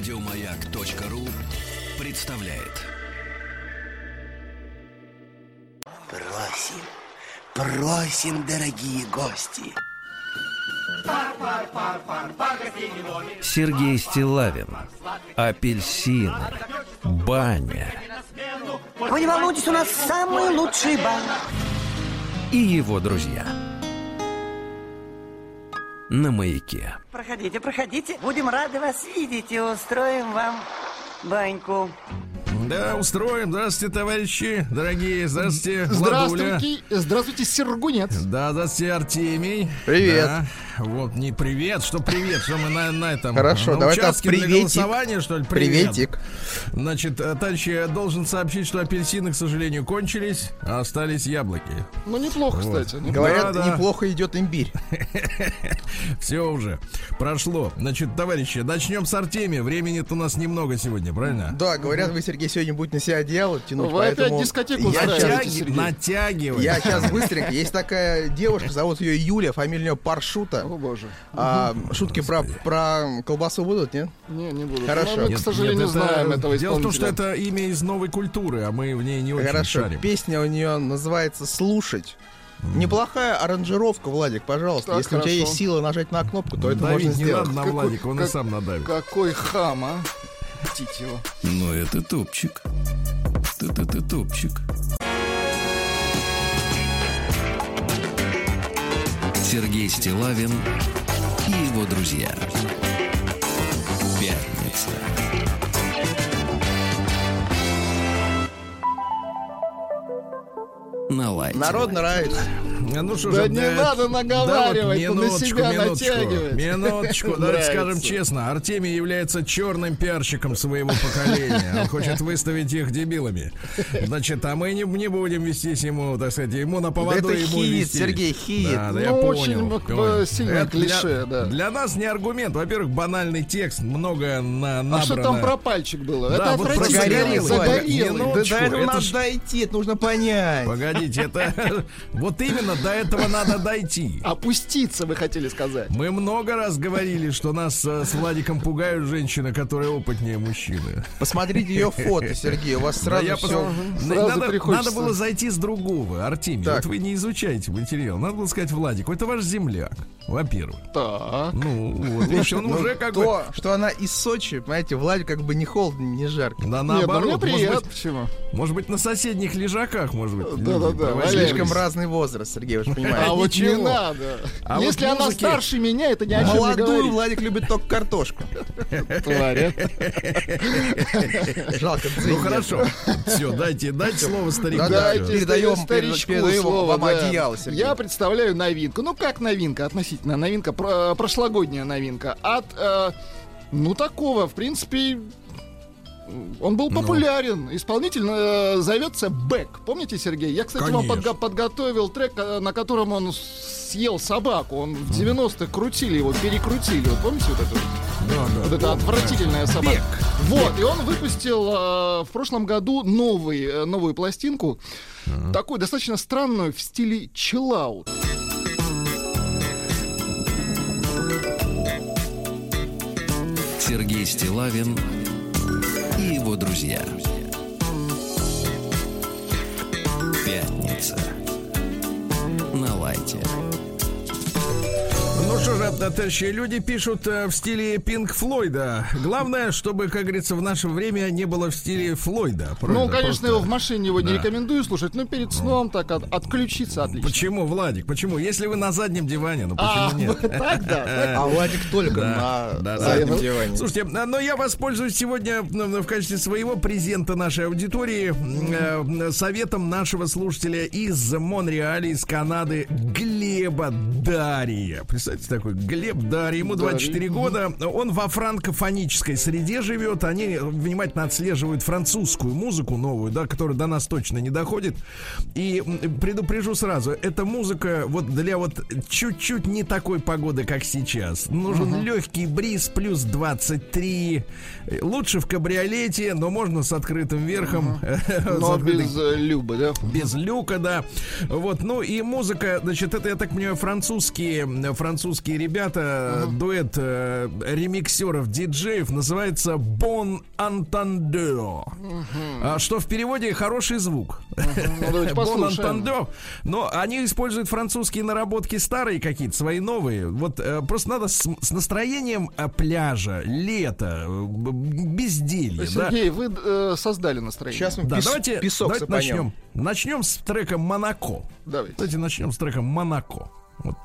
Радиомаяк.ру представляет. Просим, просим, дорогие гости. Сергей Стилавин Апельсины Баня Вы не волнуйтесь, у нас самый лучший бан. и его друзья На маяке Проходите, проходите. Будем рады вас видеть и устроим вам баньку. Да, устроим. Здравствуйте, товарищи, дорогие. Здравствуйте, Владуля. Здравствуйте, здравствуйте, Сергунец. Да, здравствуйте, Артемий. Привет. Да. Вот, не привет, что привет, что мы на, на этом Хорошо, на давай так, участке для приветик. голосования, что ли? Привет. Приветик. Значит, э, товарищи, я должен сообщить, что апельсины, к сожалению, кончились, а остались яблоки. Ну, неплохо, кстати. Говорят, Да, да. неплохо идет имбирь. Все уже прошло. Значит, товарищи, начнем с Артемия. Времени-то у нас немного сегодня, правильно? Да, говорят, вы, Сергей, сегодня будете на себя одеяло тянуть, Вы опять поэтому... дискотеку я устраиваете, щас- Натяги- Сергей. натягивай. Я сейчас быстренько. Есть такая девушка, зовут ее Юля, фамилия у нее Паршута. О, боже. А, шутки про, про колбасу будут, нет? Не, не буду. Хорошо. Но мы, Нет, к сожалению, Нет, это- знаем этого Дело в том, что это имя из новой культуры, а мы в ней не очень Хорошо. шарим. Песня у нее называется «Слушать». Неплохая аранжировка, Владик, пожалуйста. Так, Если у тебя хорошо. есть сила нажать на кнопку, то это Давить можно не сделать. надо на Владика, он и как- сам надавит. Какой хам, а? Птить его. Но это топчик. Ты-ты-ты топчик. Сергей Стилавин и его друзья. Пятница. На лайте. Народ нравится. Ну что Да же, не э, надо наговаривать, да вот он на себя минуточку, натягивает. Минуточку, давайте скажем честно. Артемий является черным пиарщиком своего поколения. Он хочет выставить их дебилами. Значит, а мы не, не будем вестись ему, так сказать, ему на поводу это ему хит, вести. Сергей, хит. Да, да, я Ну, понял. очень, понял. сильное Это для- клише, да. Для нас не аргумент. Во-первых, банальный текст, много на, набрано. А что там про пальчик было? Да, это вот прогорелый, Загорелый. Владик, Да Минуточку, до этого это надо ж- дойти, это нужно понять. Погодите, это вот именно до этого надо дойти. Опуститься, вы хотели сказать. Мы много раз говорили, что нас э, с Владиком пугают женщины, которые опытнее мужчины. Посмотрите ее фото, Сергей, у вас Да, сразу я все... Сразу надо, надо было зайти с другого, Артемий. Так. Вот вы не изучаете материал. Надо было сказать Владик, это ваш земляк, во-первых. Так. Ну, вот, видишь, он уже как бы... То, что она из Сочи, понимаете, Владик как бы не холодно, не жарко. Да Нет, ну наоборот, мне может быть, Почему? может быть, на соседних лежаках, может быть. Да-да-да. Слишком разный возраст, Сергей, вы же понимаете. А вот не надо. А вот Если она музыки- старше меня, это ни о чем не Молодую говорит. Владик любит только картошку. Тварь, Жалко, Ну хорошо. Все, дайте, дайте слово старику. Дайте передаем- старичку передаем слово, вам да. одеяло, Сергей. Я представляю новинку. Ну, как новинка, относительно новинка, про- прошлогодняя новинка. От, э, ну, такого, в принципе, он был Ну. популярен. Исполнитель э, зовется Бэк. Помните, Сергей? Я, кстати, вам Конечно. подго- подготовил трек, э, на котором он съел собаку. Он в 90-х крутили его, перекрутили. Вот помните вот это? Да, да. Вот это отвратительная собака. Вот, и он выпустил э, в прошлом году новый, э, новую пластинку, такую достаточно странную в стиле чиллаут. Сергей Стилавин его друзья. Пятница. На лайте. Ну что же, товарищи, люди пишут э, в стиле Пинк Флойда. Главное, чтобы, как говорится, в наше время не было в стиле Флойда. Ну, Правильно? конечно, Просто- его в машине его не Да. рекомендую слушать, но перед сном так от- отключиться отлично. Почему, Владик? Почему? Если вы на заднем диване, ну А, почему нет? так, да. А Владик только Да, на да, заднем Ну, диване. Слушайте, а, но я воспользуюсь сегодня ну, в качестве своего презента нашей аудитории э, советом нашего слушателя из Монреаля, из Канады, Глеба Дария. Представьте, такой Глеб Дарий, ему 24 года. Он во франкофонической среде живет. Они внимательно отслеживают французскую музыку новую, да, которая до нас точно не доходит. И предупрежу сразу, эта музыка вот для вот чуть-чуть не такой погоды, как сейчас. Нужен легкий бриз плюс 23. Лучше в кабриолете, но можно с открытым верхом. С Но открытой без э, Любы, да? без люка, да. Вот, ну и музыка, значит, это, я так понимаю, французские, французские французские ребята, дуэт э, ремиксеров, диджеев, называется Bon Entendeur. А, что в переводе хороший звук. Давайте Bon. Entendeur. Но они используют французские наработки старые какие-то, свои новые. Вот э, просто надо с, с настроением э, пляжа, лета, безделья. да. Сергей, вы э, создали настроение. Сейчас мы Да, пес- давайте, песок давайте начнем. Начнем с трека Монако. Давайте. Давайте начнем с трека Монако. Вот.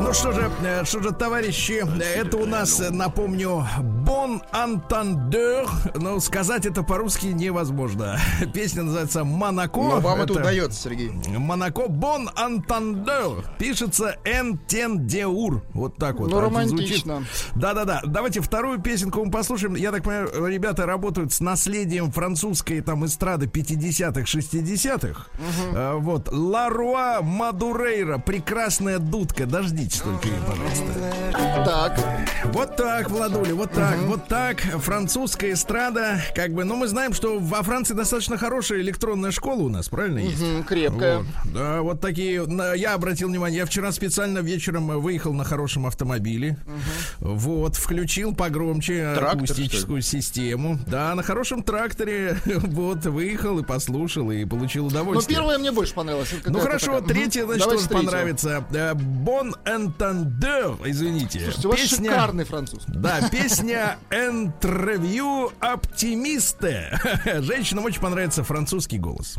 Ну что же, э, что же, товарищи, э, это у нас, напомню, Bon Entendeur. Но сказать это по-русски невозможно. Песня называется Монако. Но вам это Это удается, Сергей. Монако Bon Entendeur. Пишется Энтендеур. Вот так вот. Ну, романтично. Да-да-да. Давайте вторую песенку мы послушаем. Я так понимаю, ребята работают с наследием французской там эстрады 50-х, 60-х. А, вот. Ларуа Мадурейра. Прекрасная дудка. Дождитесь только ее, пожалуйста. Так, Вот так, Владуля, вот так, вот так. Французская эстрада. Как бы, ну, мы знаем, что во Франции достаточно хорошая электронная школа у нас, правильно есть? м, крепкая. Вот. Да, вот такие. Я обратил внимание, я вчера специально вечером э, выехал на хорошем автомобиле. Вот, включил погромче Трактор, акустическую систему. Да, на хорошем тракторе. Вот, выехал и послушал, и получил Но удовольствие. первая мне больше понравилась. Это Ну хорошо, такая. Мгм. значит, Давайте тоже понравится. Bon Entendeur, извините. Слушайте, у вас Песня- шикарный француз. да, песня «Интервью оптимисты». Женщинам очень понравится французский голос.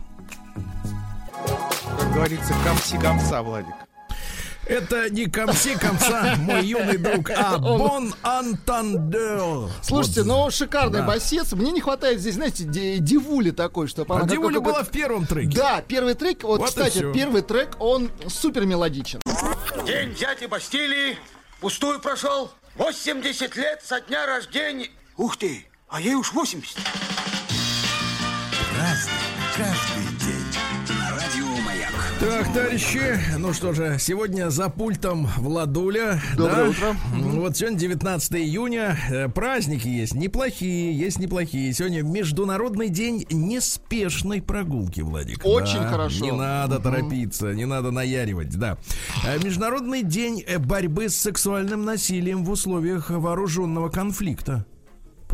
Как говорится, камси-камса, Владик. Это не комси комса, мой юный друг, а Бон Антандер. Слушайте, ну шикарный да. басец. Мне не хватает здесь, знаете, ди- дивули такой, чтобы А какой-то- была в первом треке. Да, первый трек, вот, Вот кстати, первый трек, он супер мелодичен. День дяди Бастилии пустую прошел. 80 лет со дня рождения. Ух ты, а ей уж 80. Разный, Так, товарищи, ну что же, сегодня за пультом Владуля. Доброе да? утро. Вот сегодня 19 июня. Э, Праздники есть неплохие, есть неплохие. Сегодня Международный день неспешной прогулки, Владик. Очень Да, хорошо. Не надо торопиться, не надо наяривать, да. Э, Международный день э, борьбы с сексуальным насилием в условиях вооруженного конфликта.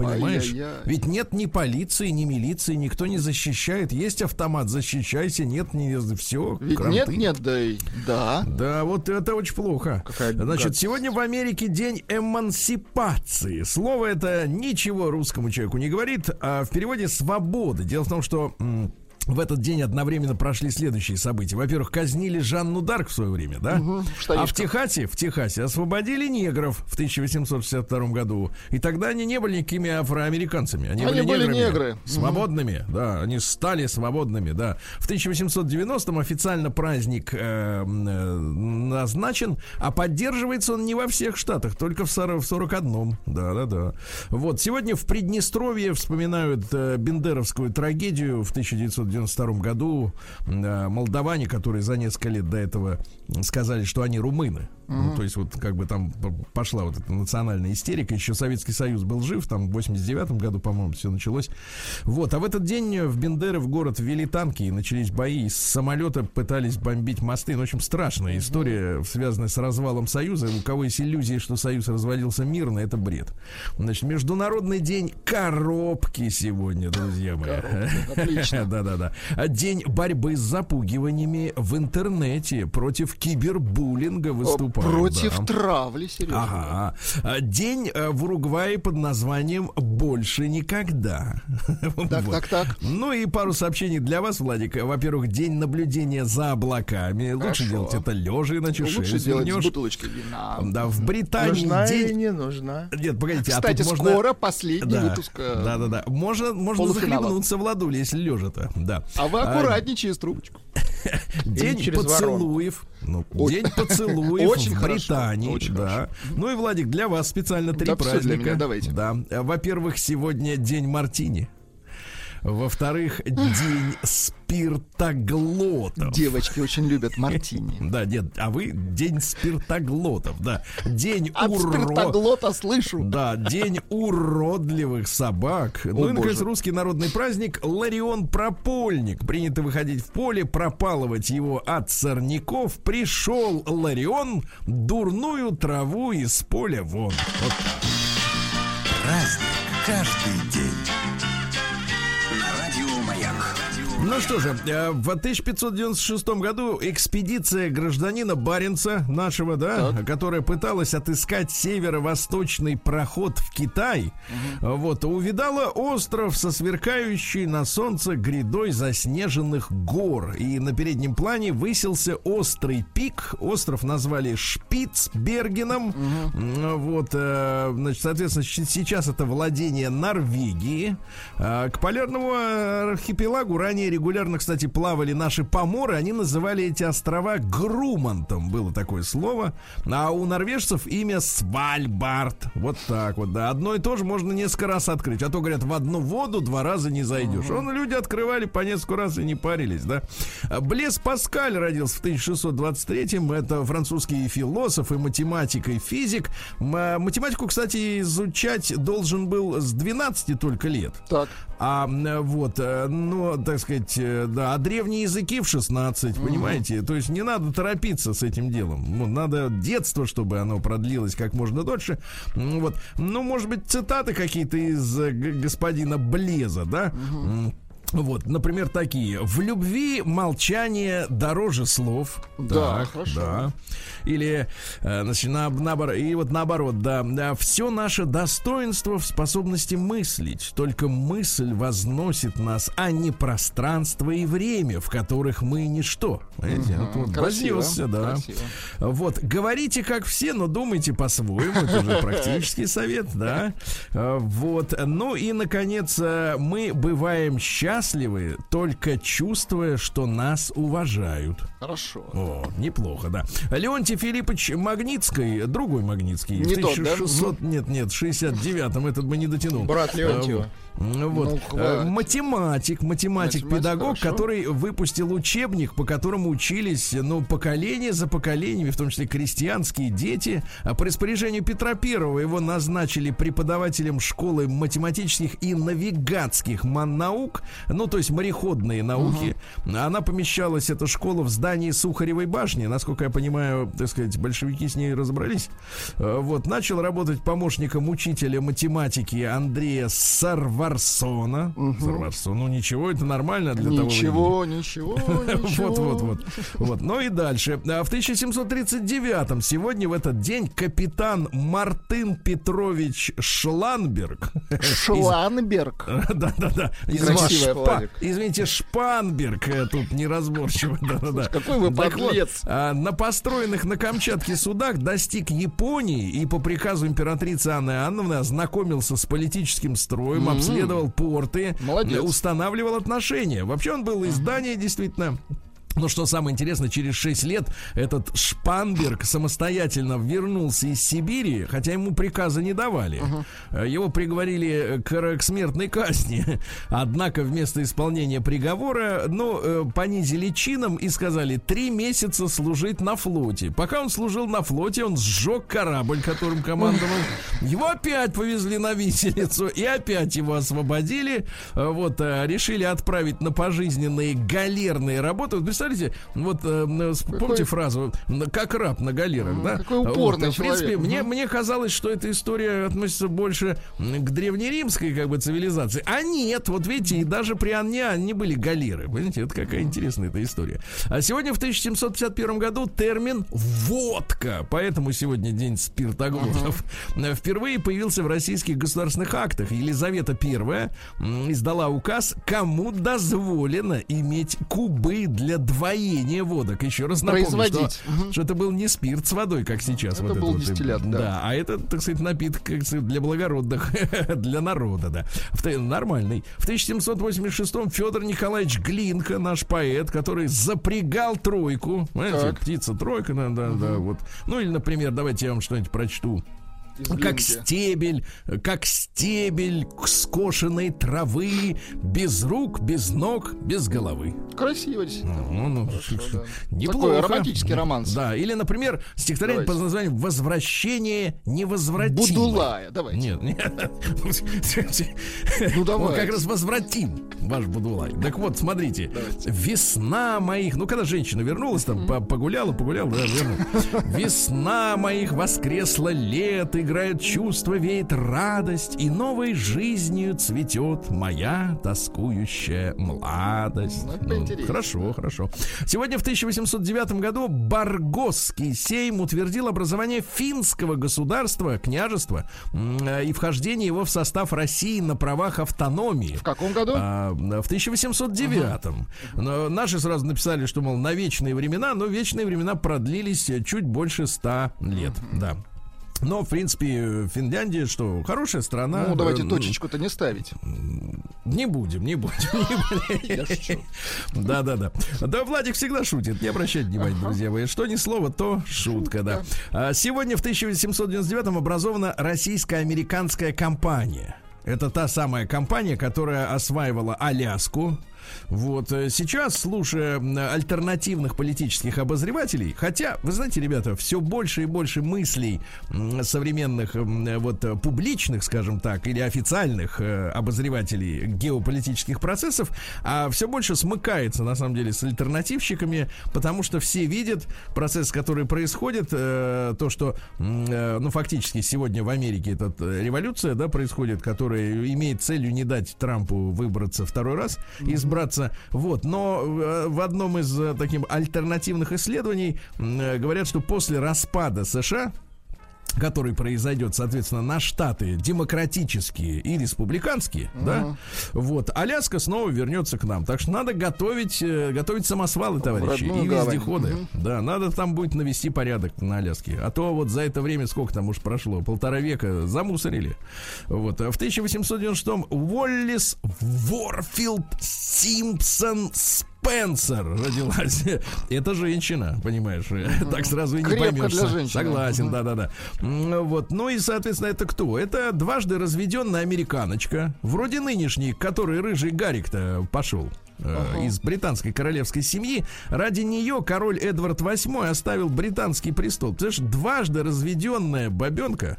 Понимаешь? Ай-яй-яй. Ведь нет ни полиции, ни милиции, никто не защищает. Есть автомат, защищайся, нет, не все. Ведь нет, нет, да и да. Да, вот это очень плохо. Какая Значит, гадость. сегодня в Америке день эмансипации. Слово это ничего русскому человеку не говорит, а в переводе свобода. Дело в том, что м, в этот день одновременно прошли следующие события. Во-первых, казнили Жанну Дарк в свое время, да? в а в Техасе, в Техасе освободили негров в 1862 году. И тогда они не были никакими афроамериканцами. Они, Они были неграми. негры. Свободными, да. Они стали свободными, да. В 1890-м официально праздник э, э, назначен, а поддерживается он не во всех штатах, только в, сор- в 41-м. Да-да-да. Вот, сегодня в Приднестровье вспоминают э, Бендеровскую трагедию в 1992 году. Э, молдаване, которые за несколько лет до этого сказали, что они румыны. Ну, то есть вот как бы там пошла вот эта национальная истерика. Еще Советский Союз был жив, там в 89 году, по-моему, все началось. Вот, а в этот день в Бендеры в город ввели танки и начались бои. Из самолета пытались бомбить мосты. Ну, в общем, страшная история, связанная с развалом Союза. У кого есть иллюзии, что Союз развалился мирно, это бред. Значит, Международный день коробки сегодня, друзья мои. отлично. Да-да-да. День борьбы с запугиваниями в интернете против кибербуллинга выступает. Против да. травли, серьезно. Ага. А, День э, в Уругвае под названием «Больше никогда». Так, Вот. так, так. Ну и пару сообщений для вас, Владик. Во-первых, день наблюдения за облаками. Лучше Хорошо. делать это лежа, иначе Ну, Лучше делать с бутылочкой вина. Да, в Британии Нужна или день... не нужна? Нет, погодите, Кстати, а тут можно... скоро последний Да, выпуск. э, да, да, да. Можно, можно захлебнуться в ладуле, если лежа-то. Да. А вы аккуратнее через трубочку. День поцелуев. Ну, день поцелуев Очень в хорошо, Британии. очень да. Ну и, Владик, для вас специально три Да праздника. для меня, давайте. Да. Во-первых, сегодня день мартини. Во-вторых, день спиртоглотов. Девочки очень любят мартини. Да, нет, а вы день спиртоглотов, да. День От уро... спиртоглота слышу. Да, день уродливых собак. ну и, наконец, русский народный праздник Ларион Пропольник. Принято выходить в поле, пропалывать его от сорняков. Пришел Ларион, дурную траву из поля вон. Вот Праздник каждый день. Ну что же, э, в 1596 году экспедиция гражданина Баренца нашего, да, которая пыталась отыскать северо-восточный проход в Китай, вот, увидала остров со сверкающей на солнце грядой заснеженных гор. И на переднем плане высился острый пик. Остров назвали Шпицбергеном. М, Вот, э, значит, соответственно, сейчас это владение Норвегии. А, К полярному э, архипелагу ранее регулярно, кстати, плавали наши поморы. Они называли эти острова Грумантом. Было такое слово. А у норвежцев имя Свальбард. Вот так вот, да. Одно и то же можно несколько раз открыть. А то, говорят, в одну воду два раза не зайдешь. Он люди открывали по несколько раз и не парились, да. Блес Паскаль родился в 1623-м. Это французский философ и математик, и физик. А, Математику, кстати, изучать должен был с 12 только лет. Так. А вот, э, ну, так сказать, э, да, а древние языки в 16, понимаете? То есть не надо торопиться с этим делом. Ну, надо детство, чтобы оно продлилось как можно дольше. М, Вот, ну, может быть, цитаты какие-то из э, господина Блеза, да? М, Вот, например, такие. В любви молчание дороже слов. Да, Так, хорошо. Да. Или, э, значит, на- наоборот, и вот наоборот, да, все наше достоинство в способности мыслить. Только мысль возносит нас, а не пространство и время, в которых мы ничто. Понимаете? Вот, вот Красиво, вознесся, да. красиво. Вот, говорите как все, но думайте по-своему. Это уже практический совет, да. Э, Вот. Ну и, наконец, э, мы бываем счастливы, только чувствуя, что нас уважают. Хорошо. О, неплохо, да. Леонтий Филиппович Магнитский, другой Магнитский, Не в тот, да? 1600, нет, нет, 69-м этот бы не дотянул. Брат Леонтьева. Ну, Вот. Ну, Э, математик, математик, Математик, педагог, хорошо. который выпустил учебник, по которому учились, ну, поколение за поколениями, в том числе крестьянские дети. А по распоряжению Петра Первого его назначили преподавателем школы математических и навигатских наук, ну, то есть мореходные науки. Она помещалась, эта школа, в здании Сухаревой башни. Насколько я понимаю, так сказать, большевики с ней разобрались. Э, Вот, начал работать помощником учителя математики Андрея Сарварсона. Сарварсон, ну ничего, это нормально для того времени. Ничего, ничего, ничего. Вот, вот, вот. Вот. Ну и дальше. А В 1739-м, сегодня в этот день, капитан Мартын Петрович Шланберг. Шланберг. Да, да, да. Извините, Шпанберг. э, Тут неразборчиво. Да, да, какой вы подлец. а, на построенных на Камчатке судах достиг Японии и по приказу императрицы Анны Анны ознакомился с политическим строем, обследовал порты, Молодец. устанавливал отношения. Вообще он был из Дании, действительно. Но что самое интересное, через 6 лет этот Шпанберг самостоятельно вернулся из Сибири, хотя ему приказа не давали. Э, Его приговорили к, к смертной казни. Однако вместо исполнения приговора, ну, э, понизили чином и сказали три месяца служить на флоте. Пока он служил на флоте, он сжег корабль, которым командовал. Его опять повезли на виселицу и опять его освободили. Э, Вот, э, решили отправить на пожизненные галерные работы. Вот представляете, вот э, помните фразу «как раб на галерах», да? какой упорный Вот, В принципе, человек. мне, мне казалось, что эта история относится больше к древнеримской как бы цивилизации. А нет, вот видите, и даже при Анне не были галеры. Понимаете, это какая интересная эта история. А сегодня в 1751 году термин «водка», поэтому сегодня день спиртоглотов, э, впервые появился в российских государственных актах. Елизавета I издала указ, кому дозволено иметь кубы для двоения водок. Еще раз напомню, что, Производить. что это был не спирт с водой, как сейчас. Это вот был вот, дистиллят, да. да. а это, так сказать, напиток как сказать, для благородных, для народа, да. В нормальный. В 1786-м Федор Николаевич Глинка, наш поэт, который запрягал тройку. Понимаете, птица тройка, да, да, да, вот. Ну или, например, давайте я вам что-нибудь прочту. Из как стебель, как стебель скошенной травы, без рук, без ног, без головы. Красиво, действительно. Ну, ну, да. неплохо. Такой романтический романс. Да, или, например, стихотворение Давайте. под названием «Возвращение невозвратимое». Будулая, давайте. Нет, нет. Ну, Он давайте. как раз возвратим, ваш Будулай. Так вот, смотрите. Весна моих... Ну, когда женщина вернулась, там, по- погуляла, погуляла, да, верно. Весна моих воскресла лет, играет чувство, веет радость, и новой жизнью цветет моя тоскующая младость. Ну, Ну, хорошо, хорошо. Сегодня в 1809 году Баргосский сейм утвердил образование финского государства, княжества, и вхождение его в состав России на правах автономии. В каком году? А, в 1809-м. Но Наши сразу написали, что, мол, на вечные времена, но вечные времена продлились чуть больше ста лет. Да. Но, в принципе, Финляндия, что, хорошая страна. Ну, давайте Э, точечку-то не ставить. Не будем, не будем. не Я будем. шучу. Да, да, да. Да, Владик всегда шутит. Не обращайте внимания, друзья мои. Что ни слово, то шутка, да. А, Сегодня в 1899 образована российско-американская компания. Это та самая компания, которая осваивала Аляску. Вот э, сейчас, слушая альтернативных политических обозревателей, хотя, вы знаете, ребята, все больше и больше мыслей современных вот публичных, скажем так, или официальных э, обозревателей геополитических процессов, а все больше смыкается на самом деле с альтернативщиками, потому что все видят процесс, который происходит, э, то, что, ну, фактически сегодня в Америке эта революция, да, происходит, которая имеет целью не дать Трампу выбраться второй раз, избраться. Вот, но э, в одном из э, таких альтернативных исследований э, говорят, что после распада США который произойдет, соответственно, на штаты демократические и республиканские, да, вот, Аляска снова вернется к нам. Так что надо готовить, э, готовить самосвалы, товарищи, и вездеходы. Да, надо там будет навести порядок на Аляске. А то вот за это время, сколько там уж прошло, полтора века замусорили. Вот. А в 1896-м Уоллис Ворфилд Симпсон Спенсер родилась. Это женщина, понимаешь? Так сразу и не Крепко поймешь. для женщины. Согласен, да-да-да. Вот. Ну и, соответственно, это кто? Это дважды разведенная американочка, вроде нынешней, к которой рыжий Гарик-то пошел. Э, Из британской королевской семьи. Ради нее король Эдвард VIII оставил британский престол. Ты знаешь, дважды разведенная бабенка.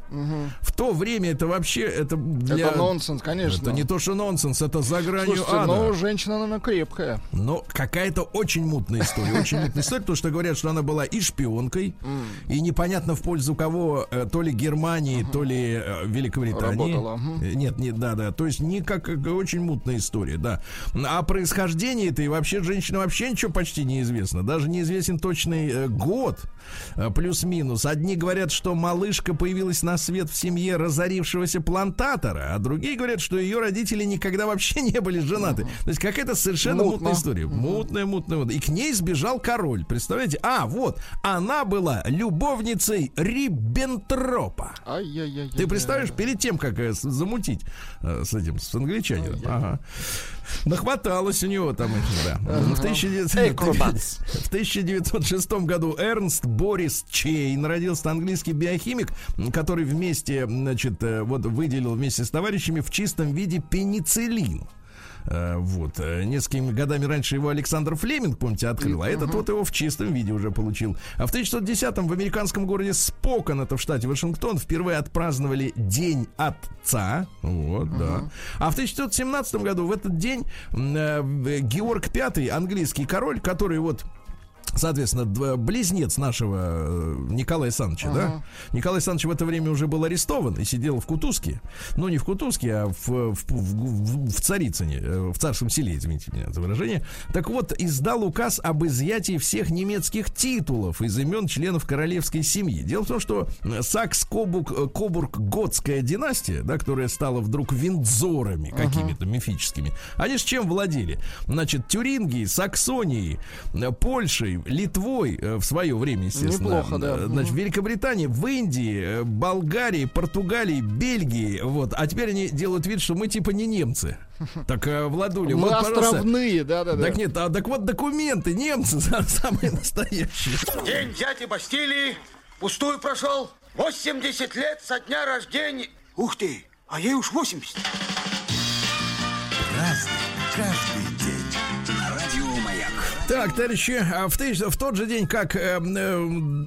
В то время это вообще это для... Это нонсенс, конечно. Это не то, что нонсенс, это за гранью Слушайте, ада. но женщина, наверное, крепкая. Но какая-то очень мутная история. Очень мутная история, потому что говорят, что она была и шпионкой, и непонятно в пользу кого, э, то ли Германии, то ли э, Великобритании. Работала, Нет, нет, да, да. То есть никак как очень мутная история, да. А происхождение это и вообще женщина вообще ничего почти неизвестно. Даже неизвестен точный э, год, э, плюс-минус. Одни говорят, что малышка появилась на свет в семье разорившегося плантатора, а другие говорят, что ее родители никогда вообще не были женаты. То есть какая-то совершенно Мутно. мутная история. Мутная, мутная, мутная. И к ней сбежал король. Представляете? А, вот, она была любовницей Риббентропа. Ты представляешь, перед тем, как э, замутить с этим, с англичанином, ага. Нахваталось у него там, этих, да. В 1900 Acrobats. в 1906 году Эрнст Борис Чейн родился английский биохимик, который вместе, значит, э, вот выделил вместе с товарищами в чистом виде пенициллин. Э, Вот. э, Несколькими годами раньше его Александр Флеминг, помните, открыл, а этот вот его в чистом виде уже получил. А в 1910-м в американском городе Спокон, это в штате Вашингтон, впервые отпраздновали День Отца. Вот, да. А в 1917 году в этот день э, Георг V, английский король, который вот Соответственно, близнец нашего э, Николая Александровича, да? Николай Александрович в это время уже был арестован и сидел в Кутузке. Ну, не в Кутузке, а в, в, в- в- Царицыне, э, в Царском селе, извините меня за выражение. Так вот, издал указ об изъятии всех немецких титулов из имен членов королевской семьи. Дело в том, что Сакс-Кобург-Готская династия, да, которая стала вдруг Виндзорами какими-то мифическими, они с чем владели? Значит, Тюрингией, Саксонией, э, Польшей, Литвой э, в свое время, естественно. Неплохо, да. Э, Значит, в Великобритании, в Индии, э, Болгарии, Португалии, Бельгии. Вот. А теперь они делают вид, что мы типа не немцы. Так, Владуля, Мы вот, островные, да-да-да. Так нет, а так вот документы, немцы самые настоящие. День дяди Бастилии пустую прошел. 80 лет со дня рождения. Ух ты, а ей уж 80. Разный, Так, товарищи, а в, тысяч- в тот же день, как э, э,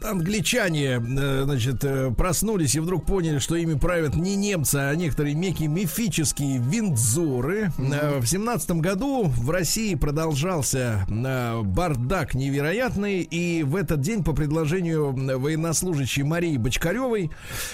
англичане, э, значит, э, проснулись и вдруг поняли, что ими правят не немцы, а некоторые некие мифические виндзоры, э, в семнадцатом году в России продолжался э, бардак невероятный, и в этот день по предложению военнослужащей Марии Бочкаревой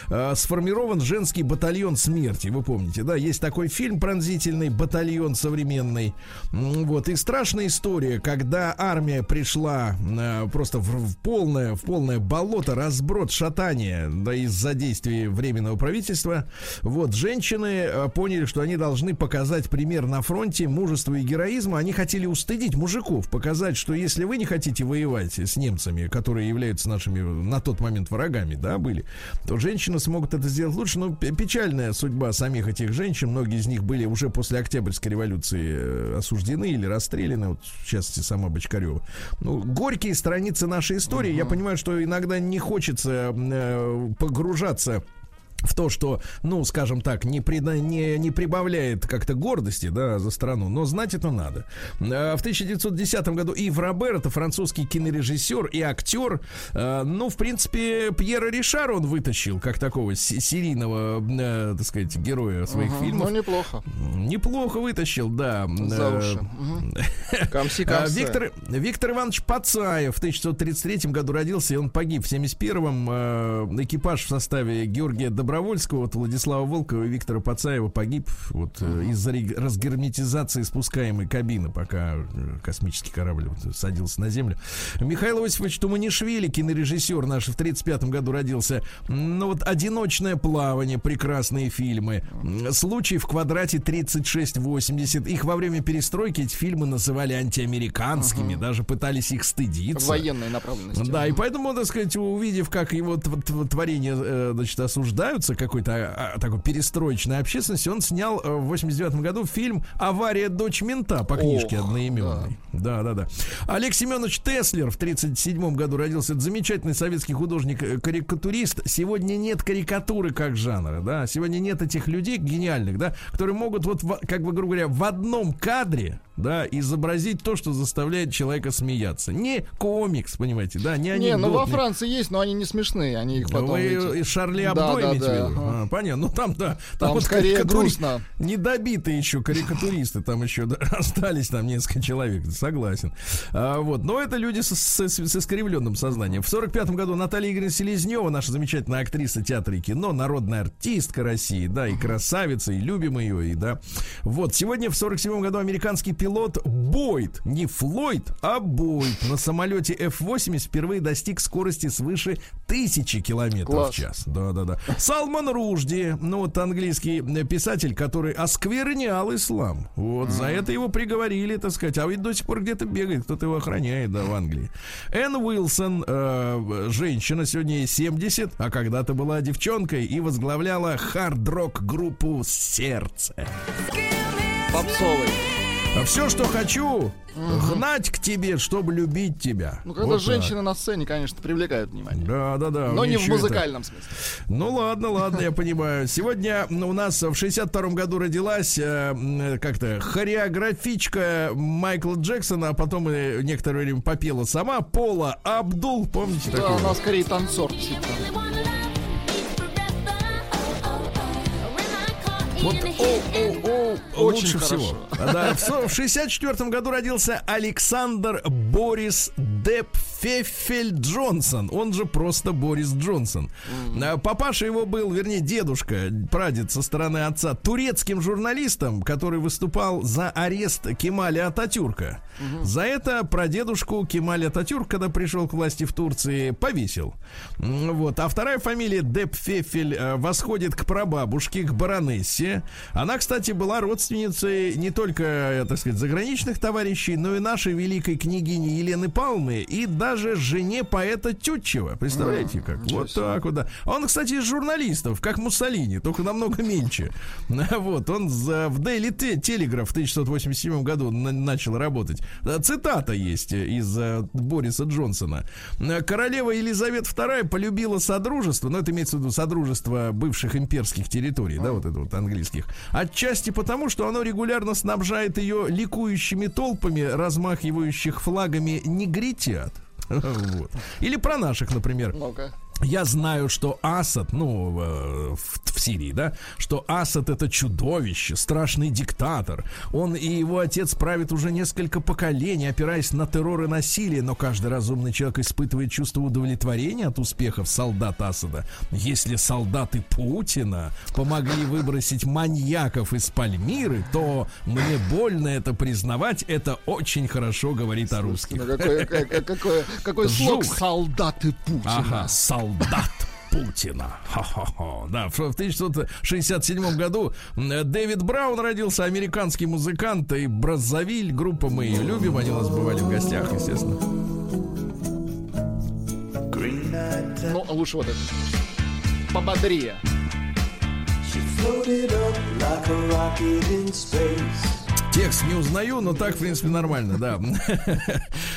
э, сформирован женский батальон смерти. Вы помните, да? Есть такой фильм пронзительный «Батальон современный». Вот. И страшная история, когда армия пришла э, просто в, в полное, в полное болото, разброд, шатание, да, из-за действий Временного правительства. Вот. Женщины э, поняли, что они должны показать пример на фронте мужества и героизма. Они хотели устыдить мужиков, показать, что если вы не хотите воевать с немцами, которые являются нашими на тот момент врагами, да, были, то женщины смогут это сделать лучше. Но пе- печальная судьба самих этих женщин. Многие из них были уже после Октябрьской революции э, осуждены или расстреляны. Вот, в частности, сама Бочкарева. Ну, горькие страницы нашей истории. Я понимаю, что иногда не хочется э, погружаться в то, что, ну, скажем так, не, прида- не, не прибавляет как-то гордости, да, за страну, но знать это надо. Э, В 1910 году Ив Робер, это французский кинорежиссер и актер, э, ну, в принципе, Пьера Ришар он вытащил, как такого се- серийного, э, так сказать, героя своих Ага, фильмов. Ну, неплохо. Неплохо вытащил, да. За Э, уши. Камси, а. Виктор, Виктор Иванович Пацаев в 1933 году родился, и он погиб в 71-м. Э, экипаж в составе Георгия Добровольского, вот Владислава Волкова и Виктора Пацаева погиб вот, э, из-за разгерметизации спускаемой кабины, пока э, космический корабль вот, садился на Землю. Михаил Иосифович Туманишвили, кинорежиссер наш, в 35 году родился. Ну вот «Одиночное плавание», прекрасные фильмы. «Случай в квадрате 3680». Их во время перестройки эти фильмы называли антиамериканскими, даже пытались их стыдиться. Военной направленности. Да, и поэтому, так сказать, увидев, как его тв- тв- творения, э, осуждаются какой-то а, а, такой перестроечной общественности, он снял э, в 89 году фильм «Авария. Дочь мента» по книжке Ох, одноименной. Да, да, да. Олег Семенович Теслер в 37 году родился. Это замечательный советский художник-карикатурист. Сегодня нет карикатуры как жанра, да. Сегодня нет этих людей гениальных, да, которые могут вот, как бы, грубо говоря, в одном кадре, да, изобразить то, что заставляет человека смеяться. Не комикс, понимаете, да, не Не, ну во. Франции есть, но они не смешные, они их потом... Вы эти- Шарли Да, Абдо да, имеете да, в виду? ага. А, понятно. Ну там, да. Там вот скорее карикатури- грустно. Недобитые еще карикатуристы там еще да, остались там несколько человек, согласен. А, вот. Но это люди с, с- с искривленным сознанием. В 45 году Наталья Игоревна Селезнева, наша замечательная актриса театра и кино, народная артистка России, да, и красавица, и любим ее, и да. Вот. Сегодня в 47 году американский пилот Бойд, не Флойд, а Бойд на самолете F-80 впервые достиг скорости свыше тысячи километров Класс. в час. Да, да, да. Салман Ружди, ну вот английский э, писатель, который осквернял ислам. Вот за это его приговорили, так сказать. А ведь до сих пор где-то бегает, кто-то его охраняет, да, в Англии. Энн Уилсон, э, женщина, сегодня ей 70, а когда-то была девчонкой и возглавляла хард-рок группу «Сердце». Попсовый. Все, что хочу, гнать к тебе, чтобы любить тебя. Ну, когда Вот так. женщины на сцене, конечно, привлекают внимание. Да, да, да. Но не в ещё это- музыкальном смысле. Ну ладно, ладно, я понимаю. Сегодня у нас в 62 году родилась э, как-то хореографичка Майкла Джексона, а потом э, некоторое время попела сама Пола Абдул, помните Да, такого? она скорее танцор. Вот Очень лучше хорошо. всего. Да, в со- в 64 году родился Александр Борис Депфефель Джонсон, он же просто Борис Джонсон. А, Папаша его был, вернее, дедушка, прадед со стороны отца, турецким журналистом, который выступал за арест Кемаля Ататюрка. За это прадедушку Кемаль Ататюрк, когда пришел к власти в Турции, повесил. Вот. А вторая фамилия Депфефель э, восходит к прабабушке, к баронессе. Она, кстати, была родственницей не только, э, так сказать, заграничных товарищей, но и нашей великой княгини Елены Павловны и даже жене поэта Тютчева. Представляете, как? Вот так вот, да. Он, кстати, из журналистов, как Муссолини, только намного мельче. Вот, он за- в Daily Te- Telegraph в 1987 году на- начал работать. Э, Цитата есть из э, Бориса Джонсона. Королева Елизавета II полюбила содружество, но это имеется в виду содружество бывших имперских территорий, да, вот это вот английских. Отчасти потому, что оно регулярно снабжает ее ликующими толпами, размахивающих флагами негритят. Вот. Или про наших, например. Ну-ка. Я знаю, что Асад, ну, э, в, в Сирии, да, что Асад это чудовище, страшный диктатор. Он и его отец правит уже несколько поколений, опираясь на террор и насилие, но каждый разумный человек испытывает чувство удовлетворения от успехов солдат Асада. Если солдаты Путина помогли выбросить маньяков из Пальмиры, то мне больно это признавать, это очень хорошо говорит о русских. Ну, какой, какой, какой, слог солдаты Путина. Ага, солдат Путина. Ха-ха-ха. Да, в в 1967 году Дэвид Браун родился, американский музыкант и Браззавиль, группа мы ее любим, они у нас бывали в гостях, естественно. Ну, а лучше вот это. Пободрее. Текст не узнаю, но так, в принципе, нормально, да.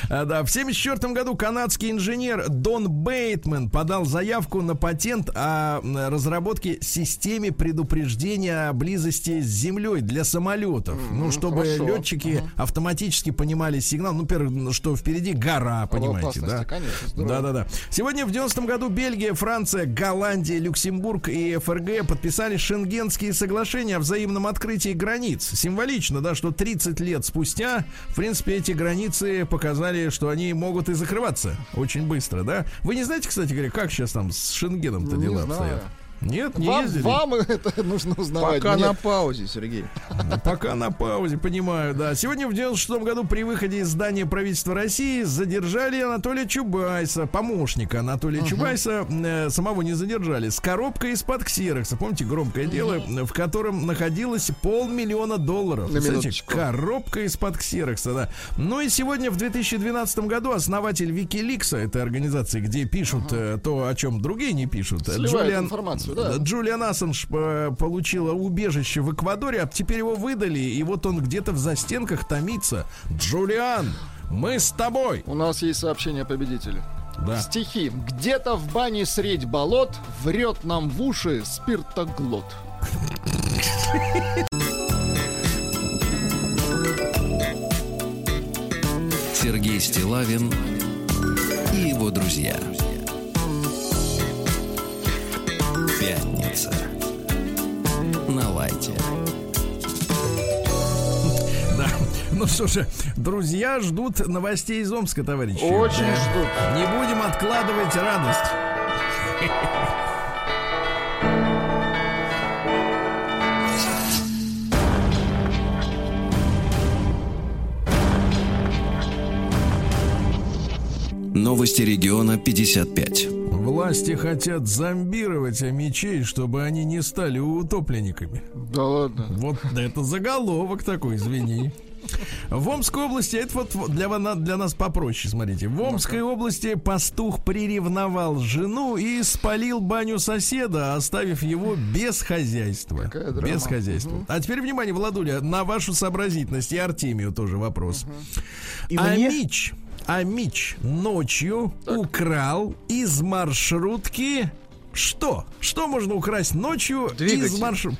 А, да. В 1974 году канадский инженер Дон Бейтман подал заявку на патент о разработке системе предупреждения о близости с землей для самолетов. Ну, чтобы хорошо. летчики автоматически понимали сигнал. Ну, во-первых, что впереди гора, понимаете, да? конечно. Да, да, да. Сегодня в 90-м году Бельгия, Франция, Голландия, Люксембург и ФРГ подписали шенгенские соглашения о взаимном открытии границ. Символично, да, что 30 лет спустя, в принципе, эти границы показали, что они могут и закрываться очень быстро, да? Вы не знаете, кстати говоря, как сейчас там с Шенгеном-то Не дела обстоят? Нет, не Вам, ездили? вам это нужно узнавать. Пока Мне- на паузе, Сергей. Ну, Пока на паузе, понимаю, да. Сегодня в 96 году при выходе из здания правительства России задержали Анатолия Чубайса, помощника Анатолия Чубайса, э, самого не задержали, с коробкой из-под ксерокса. Помните громкое дело, в котором находилось полмиллиона долларов. На коробка из-под ксерокса, да. Ну и сегодня в 2012 году основатель Викиликса, этой организации, где пишут э, то, о чем другие не пишут, Сливают информацию, да. Джулиан Ассанж э, получила убежище в Эквадоре, а теперь его выдали, и вот он где-то в застенках томится. Джулиан, мы с тобой. У нас есть сообщение победителя. Да. Стихи. Где-то в бане средь болот врет нам в уши спиртоглот. Сергей Стилавин и его друзья. Пятница. На лайте. Да. Ну что же, друзья ждут новостей из Омска, товарищи. Очень Да. ждут. Не будем откладывать радость. Новости региона 55. Власти хотят зомбировать мечей, чтобы они не стали утопленниками. Да ладно. Вот это заголовок такой, извини. В Омской области, это вот для, для нас попроще, смотрите. В Омской области пастух приревновал жену и спалил баню соседа, оставив его без хозяйства. Без хозяйства. А теперь, внимание, Владуля, на вашу сообразительность и Артемию тоже вопрос. И а мне? А Мич ночью украл из маршрутки что? Что можно украсть ночью из Двигатель. маршрутки?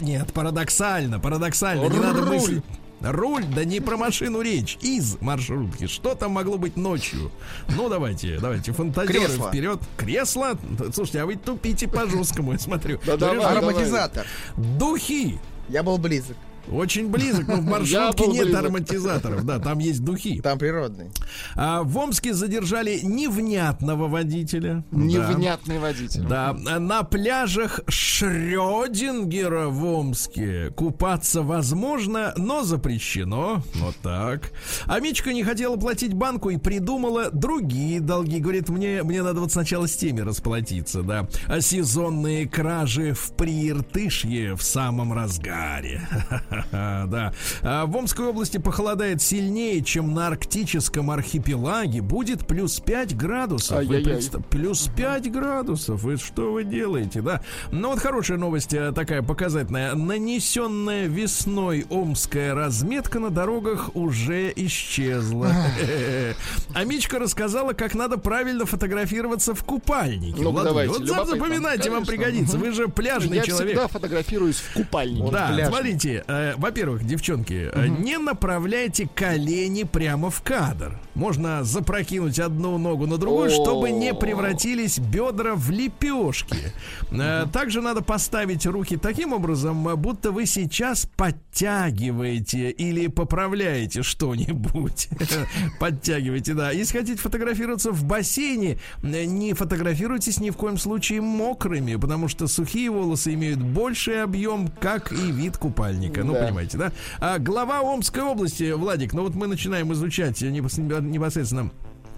Нет, парадоксально, парадоксально. Не надо мыслить. Руль, да не про машину речь, из маршрутки. Что там могло быть ночью? Ну, давайте, давайте, фантазеры Кресло. вперед. Кресло? Слушайте, а вы тупите по-жесткому, я смотрю. Да давай. Ароматизатор. Духи. Я был близок. Очень близок, но в маршрутке нет близок. ароматизаторов. Да, там есть духи. Там природный. А в Омске задержали невнятного водителя. Да. Невнятный водитель. Да, на пляжах Шрёдингера в Омске купаться возможно, но запрещено. Вот так. А Мичка не хотела платить банку и придумала другие долги. Говорит, мне, мне надо вот сначала с теми расплатиться, да. А сезонные кражи в Прииртышье в самом разгаре. Да. А В Омской области похолодает сильнее, чем на арктическом архипелаге. Будет плюс 5 градусов. Представ- Плюс 5 градусов. Вы что вы делаете, да? Ну вот хорошая новость э, такая показательная. Нанесенная весной омская разметка на дорогах уже исчезла. А Мичка рассказала, как надо правильно фотографироваться в купальнике. Владуль, давайте, вот запоминайте, вам пригодится. Вы же пляжный Я человек. всегда фотографируюсь в купальнике. Да, смотрите, э, во-первых, девчонки, э, не направляйте колени прямо в кадр. Можно запрокинуть одну ногу на другую, О. чтобы не превратились бедра в лепешки. Э, также надо поставить руки таким образом, будто вы сейчас подтягиваете или поправляете что-нибудь. Подтягиваете, да. Если хотите фотографироваться в бассейне, не фотографируйтесь ни в коем случае мокрыми, потому что сухие волосы имеют больший объем, как и вид купальника. Ну, Да. понимаете, да? А глава Омской области, Владик, ну вот мы начинаем изучать непос- непосредственно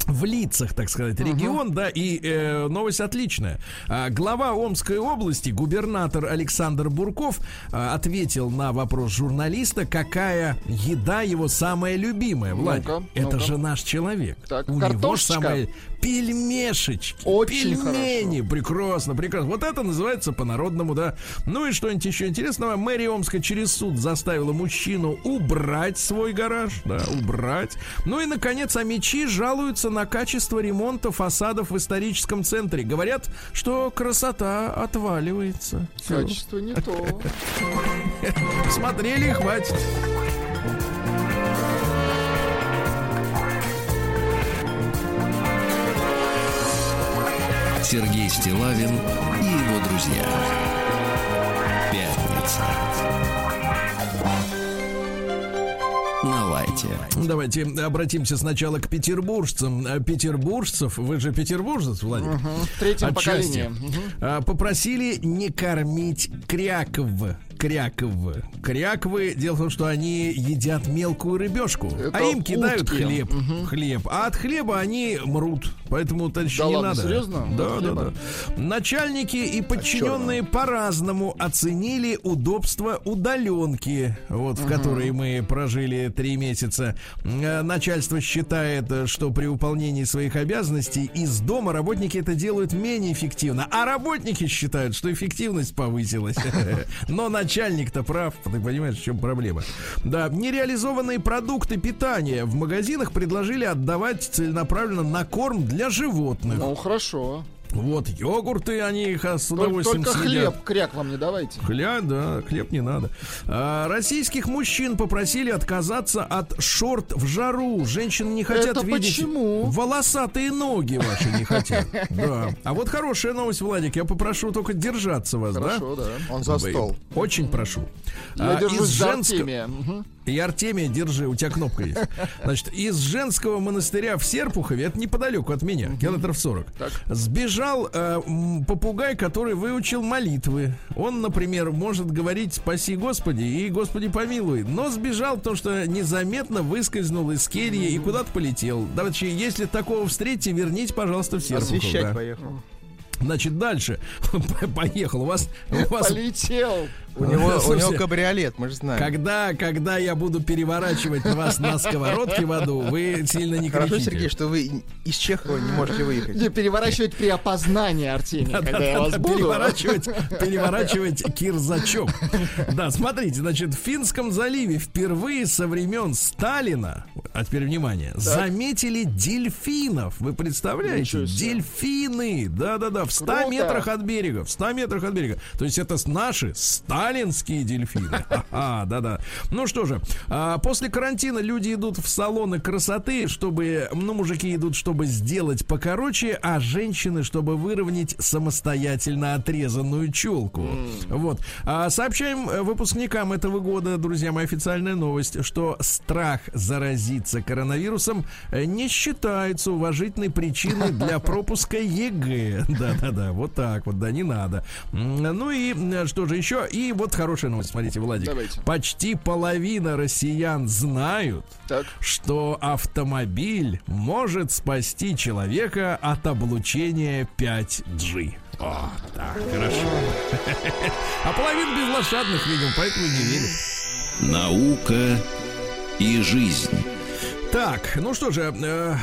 в лицах, так сказать, регион, да, и э, новость отличная. А, глава Омской области, губернатор Александр Бурков, а, ответил на вопрос журналиста, какая еда его самая любимая. Владик, Ну-ка, это ну-ка. же наш человек. Так, У него картошечка? самая пельмешечки. Очень пельмени. Прекрасно, прекрасно. Вот это называется по-народному, да. Ну и что-нибудь еще интересного. Мэрия Омска через суд заставила мужчину убрать свой гараж. Да, убрать. Ну и, наконец, амичи жалуются на качество ремонта фасадов в историческом центре. Говорят, что красота отваливается. Качество не то. Смотрели и хватит. Сергей Стилавин и его друзья. Пятница. На лайте. Давайте обратимся сначала к петербуржцам. А Петербуржцев, вы же петербуржец, Владик? В третьем Отчасти. поколении. Мгм. А, Попросили не кормить кряков. Кряков. Кряквы, дело в том, что они едят мелкую рыбешку, Это а им кидают утки. хлеб. Хлеб. А от хлеба они мрут. Поэтому товарищи, Да не ладно, надо. серьезно? Да, да, да. Начальники и подчиненные по-разному оценили удобство удаленки, вот в которой мы прожили три месяца. Э, Начальство считает, что при выполнении своих обязанностей из дома работники это делают менее эффективно, а работники считают, что эффективность повысилась. Но начальник-то прав, ты понимаешь, в чем проблема. Да, нереализованные продукты питания в магазинах предложили отдавать целенаправленно на корм для животных. Ну, хорошо. Вот йогурты, они их с удовольствием только съедят. хлеб, кряк вам не давайте. Хлеб, да, хлеб не надо. А, российских мужчин попросили отказаться от шорт в жару. Женщины не хотят Это видеть почему? волосатые ноги ваши не хотят. Да. А вот хорошая новость, Владик. Я попрошу только держаться вас, Хорошо, да. Он за да? стол. Очень прошу. Я А, держусь из за женско- Артемия. Мгм. и Артемия, держи, у тебя кнопка есть. Значит, из женского монастыря в Серпухове, это неподалеку от меня, километров 40, Так. сбежал э, м, попугай, который выучил молитвы. Он, например, может говорить «Спаси Господи» и «Господи помилуй», но сбежал, потому что незаметно выскользнул из кельи и куда-то полетел. Давайте, если такого встретите, верните, пожалуйста, в Серпухов. Освещать да. поехал. Значит, дальше. Поехал. У вас, у вас Полетел. У него, у него кабриолет, мы же знаем. когда, когда я буду переворачивать вас на сковородке в аду, вы сильно не Хорошо, кричите. Сергей, что вы из Чехова не можете выехать. Не переворачивать при опознании, Артемий, когда я вас Да-да-да, буду. переворачивать, переворачивать кирзачом. Да, смотрите, значит, в Финском заливе впервые со времен Сталина, а теперь внимание, заметили дельфинов. Вы представляете? Дельфины. Да-да-да, в 100 Круто. метрах от берега. В 100 метрах от берега. То есть это наши сталинские дельфины. Ха-ха, да-да. Ну что же, а, после карантина люди идут в салоны красоты, чтобы, ну, мужики идут, чтобы сделать покороче, а женщины, чтобы выровнять самостоятельно отрезанную челку. Вот. А, сообщаем выпускникам этого года, друзья мои, официальная новость, что страх заразиться коронавирусом э, не считается уважительной причиной для пропуска ЕГЭ. Да-да-да, вот так вот, да, не надо. Ну и э, что же еще? И вот хорошая новость, смотрите, Владик. Давайте. Почти половина россиян знают, Так. что автомобиль может спасти человека от облучения 5G. О, так, хорошо. А половина безлошадных, видимо, поэтому не верят. Наука и жизнь. Так, ну что же, э,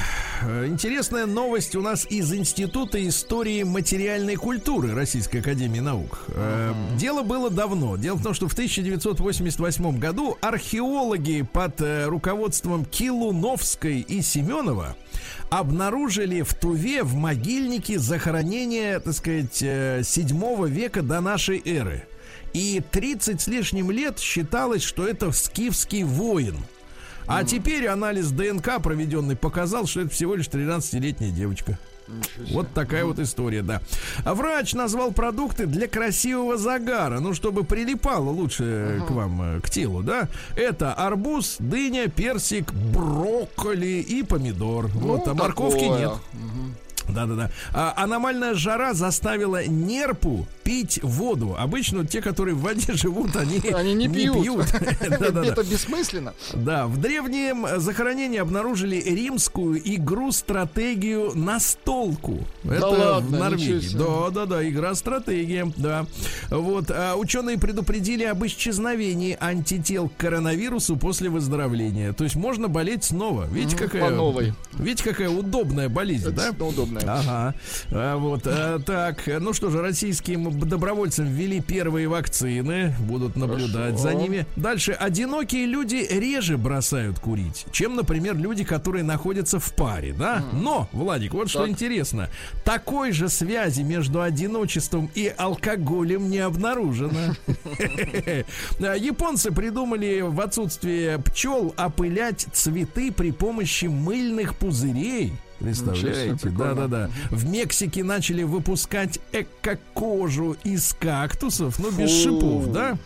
э, интересная новость у нас из Института истории материальной культуры Российской Академии Наук. Э, дело было давно. Дело в том, что в 1988 году археологи под э, руководством Килуновской и Семенова обнаружили в Туве в могильнике захоронение, так сказать, э, 7 века до нашей эры. И 30 с лишним лет считалось, что это скифский воин. А теперь анализ ДНК, проведенный, показал, что это всего лишь 13-летняя девочка. Вот такая вот история, да. А врач назвал продукты для красивого загара, ну, чтобы прилипало лучше к вам, э, к телу, да. Это арбуз, дыня, персик, брокколи и помидор. вот, а морковки такое. нет. Да-да-да. А, аномальная жара заставила нерпу пить воду. Обычно те, которые в воде живут, они, Они не пьют. Да-да-да. Это бессмысленно. Да, в древнем захоронении обнаружили римскую игру-стратегию настолку. Это ладно, в Норвегии. себе. Да, да, да, игра-стратегия, да. Вот, а ученые предупредили об исчезновении антител к коронавирусу после выздоровления. То есть можно болеть снова. Видите, какая... по новой. Видите, какая удобная болезнь, да? Удобно. Ага. А, вот. а, так, ну что же, российским добровольцам ввели первые вакцины. Будут наблюдать за ними. Дальше. Одинокие люди реже бросают курить, чем, например, люди, которые находятся в паре, да? Но, Владик, вот что Так. интересно. Такой же связи между одиночеством и алкоголем не обнаружено. А, Японцы придумали в отсутствие пчел опылять цветы при помощи мыльных пузырей. Представляете? Ничего себе, Да, прикольно. да, да. В Мексике начали выпускать эко-кожу из кактусов, ну, без шипов, да?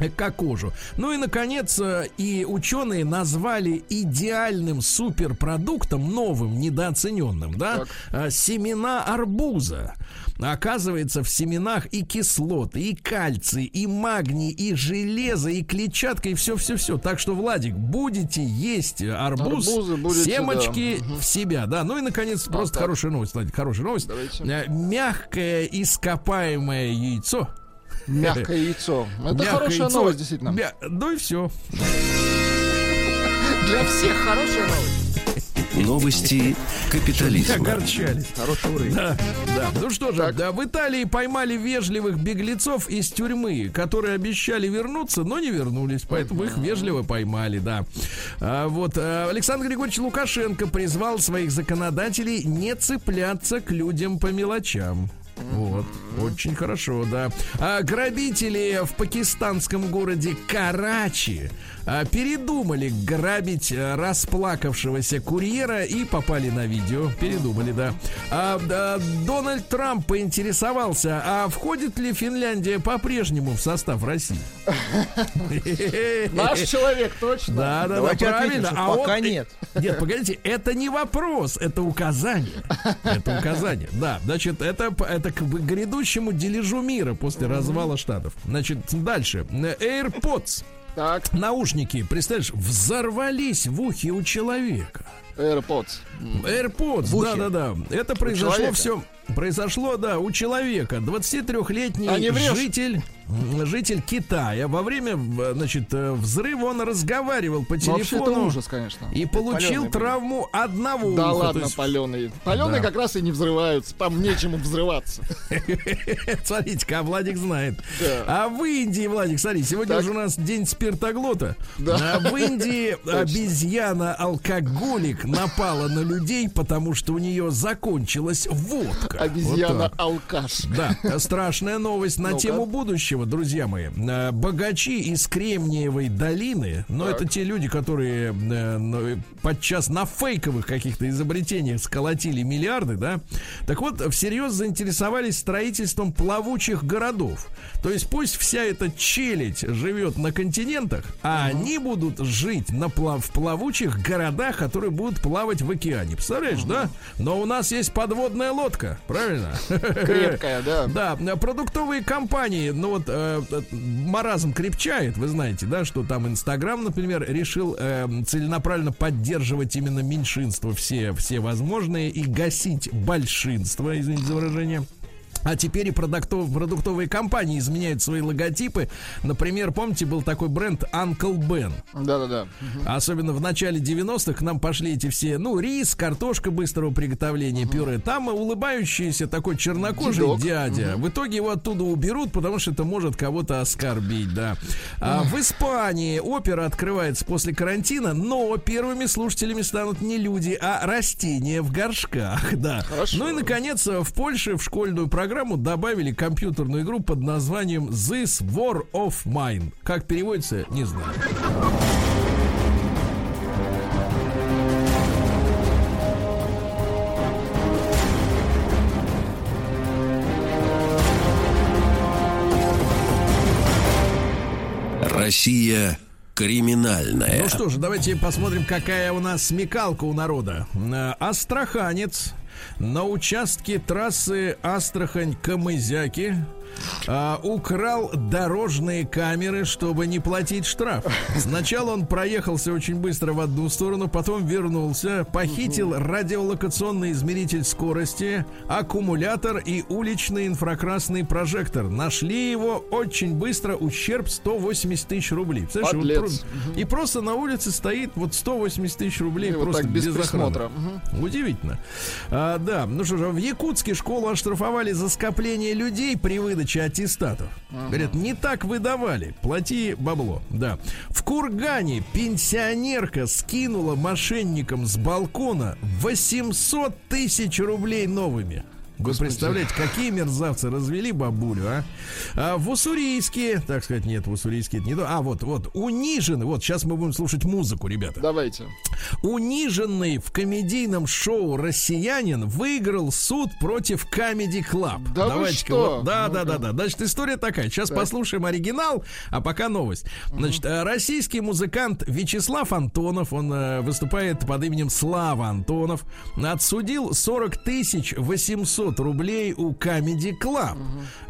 Эко-кожу. Ну и, наконец, э, и ученые назвали идеальным суперпродуктом, новым, недооцененным, да, Так. э, семена арбуза. Оказывается, в семенах и кислоты, и кальций, и магний, и железо, и клетчатка, и все-все-все. Так что, Владик, будете есть арбуз, Арбузы будете, семечки да. в себя, да. Ну и, наконец, просто так. хорошая новость, Владик, хорошая новость. Давайте. Э, Мягкое ископаемое яйцо. Мягкое яйцо. Это Мягкое хорошая яйцо. новость, действительно. Мя- Ну и все. Для всех хорошая новость. Новости капитализма. Огорчались. Хороший уровень. Да, да. Ну что же, да, в Италии поймали вежливых беглецов из тюрьмы, которые обещали вернуться, но не вернулись, поэтому их вежливо поймали, да. А, вот а, Александр Григорьевич Лукашенко призвал своих законодателей не цепляться к людям по мелочам. Вот, очень хорошо, да. А грабители в пакистанском городе Карачи а, передумали грабить а, расплакавшегося курьера и попали на видео. Передумали, да. А, да, Дональд Трамп поинтересовался, а входит ли Финляндия по-прежнему в состав России? Наш человек, точно. Да, да, да, правильно. А пока он- нет. Нет, погодите, это не вопрос, это указание. Это указание. Да, значит, это, это к грядущему дележу мира после развала штатов. Значит, дальше. AirPods. Так, Наушники, представляешь, взорвались в ухе у человека. AirPods. AirPods, да-да-да. Это произошло все. Произошло, да, у человека. 23-летний А житель, житель Китая. Во время, значит, э, взрыва он разговаривал по Ну, телефону. ужас, конечно. И получил травму одного Да уха. Ладно, есть, паленые. Паленые Да. как раз и не взрываются. Там нечему взрываться. Смотрите-ка, Владик знает. А в Индии, Владик, смотри, сегодня Так. же у нас день спиртоглота. Да. А в Индии обезьяна-алкоголик напала на людей, потому что у нее закончилась водка. Обезьяна-алкаш. Да, страшная новость на тему будущего, друзья мои. Э, Богачи из Кремниевой долины, но это те люди, которые э, подчас на фейковых каких-то изобретениях сколотили миллиарды, да. Так вот, всерьез заинтересовались строительством плавучих городов. То есть пусть вся эта челядь живет на континентах, а они будут жить на плав- в плавучих городах, которые будут плавать в океане. Представляешь, да? Но у нас есть подводная лодка, правильно? Крепкая, да. Да, продуктовые компании, ну вот э, э, маразм крепчает, вы знаете, да, что там Инстаграм, например, решил э, целенаправленно поддерживать именно меньшинство все, все возможные и гасить большинство, извините за выражение. А теперь и продуктов, продуктовые компании изменяют свои логотипы. Например, помните, был такой бренд Uncle Ben. Да-да-да. Особенно в начале 90-х к нам пошли эти все, ну, рис, картошка быстрого приготовления, пюре. Там улыбающийся такой чернокожий Дедок. дядя. В итоге его оттуда уберут, потому что это может кого-то оскорбить, да. А в Испании опера открывается после карантина, но первыми слушателями станут не люди, а растения в горшках, да. Хорошо. Ну и, наконец, в Польше в школьную программу добавили компьютерную игру под названием This War of Mine. Как переводится, не знаю. Россия криминальная. Ну что же, давайте посмотрим, какая у нас смекалка у народа. Э, Астраханец на участке трассы Астрахань-Камызяки а, украл дорожные камеры, чтобы не платить штраф. Сначала он проехался очень быстро в одну сторону, потом вернулся, похитил радиолокационный измеритель скорости, аккумулятор и уличный инфракрасный прожектор. Нашли его очень быстро, ущерб 180 тысяч рублей. Представляешь, вот и просто на улице стоит вот 180 тысяч рублей И вот просто так без охраны. присмотра. Удивительно. А, да, ну что же, в Якутске школу оштрафовали за скопление людей при выдаче аттестатов. Говорят, не так выдавали, плати бабло. Да. В Кургане пенсионерка скинула мошенникам с балкона 800 тысяч рублей новыми. Вы представляете, какие мерзавцы развели бабулю, а? а в Уссурийске, так сказать, нет, в Уссурийске это не то. А, вот, вот, унижены. Вот, сейчас мы будем слушать музыку, ребята. Давайте. Униженный в комедийном шоу россиянин выиграл суд против Comedy Club. Да вы Давайте-ка что? вот- Да, да, Ну-ка. да, да. Значит, история такая. Сейчас послушаем оригинал, а пока новость. Значит, э, российский музыкант Вячеслав Антонов, он э, выступает под именем Слава Антонов, отсудил 40 тысяч 800 рублей у Comedy Club.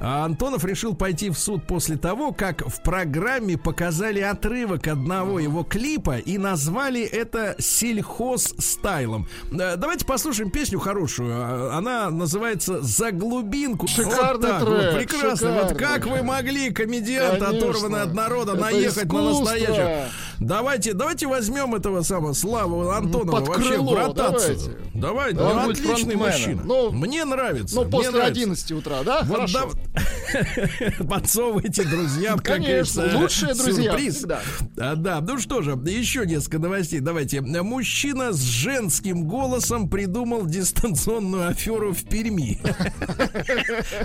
А Антонов решил пойти в суд после того, как в программе показали отрывок одного его клипа и назвали это сельхоз стайлом. Э, Давайте послушаем песню хорошую. А, Она называется «За глубинку». Шикарный вот так вот, трек, прекрасно. Вот шикарный. как вы могли, комедиант, Конечно. оторванный от народа, Это наехать на искусство. настоящего? Давайте, давайте возьмем этого самого Славу Антонова под вообще крыло, в ротацию. давайте. Давай, Да, ну, он отличный мужчина. Ну, Мне нравится. Ну, после нравится. 11 утра, да? Вот Хорошо. да- подсовывайте друзьям, Конечно, говорится, лучшие друзья сюрприз. всегда. А, да, ну что же, еще несколько новостей. Давайте. Мужчина с женским голосом придумал дистанционную аферу в Перми.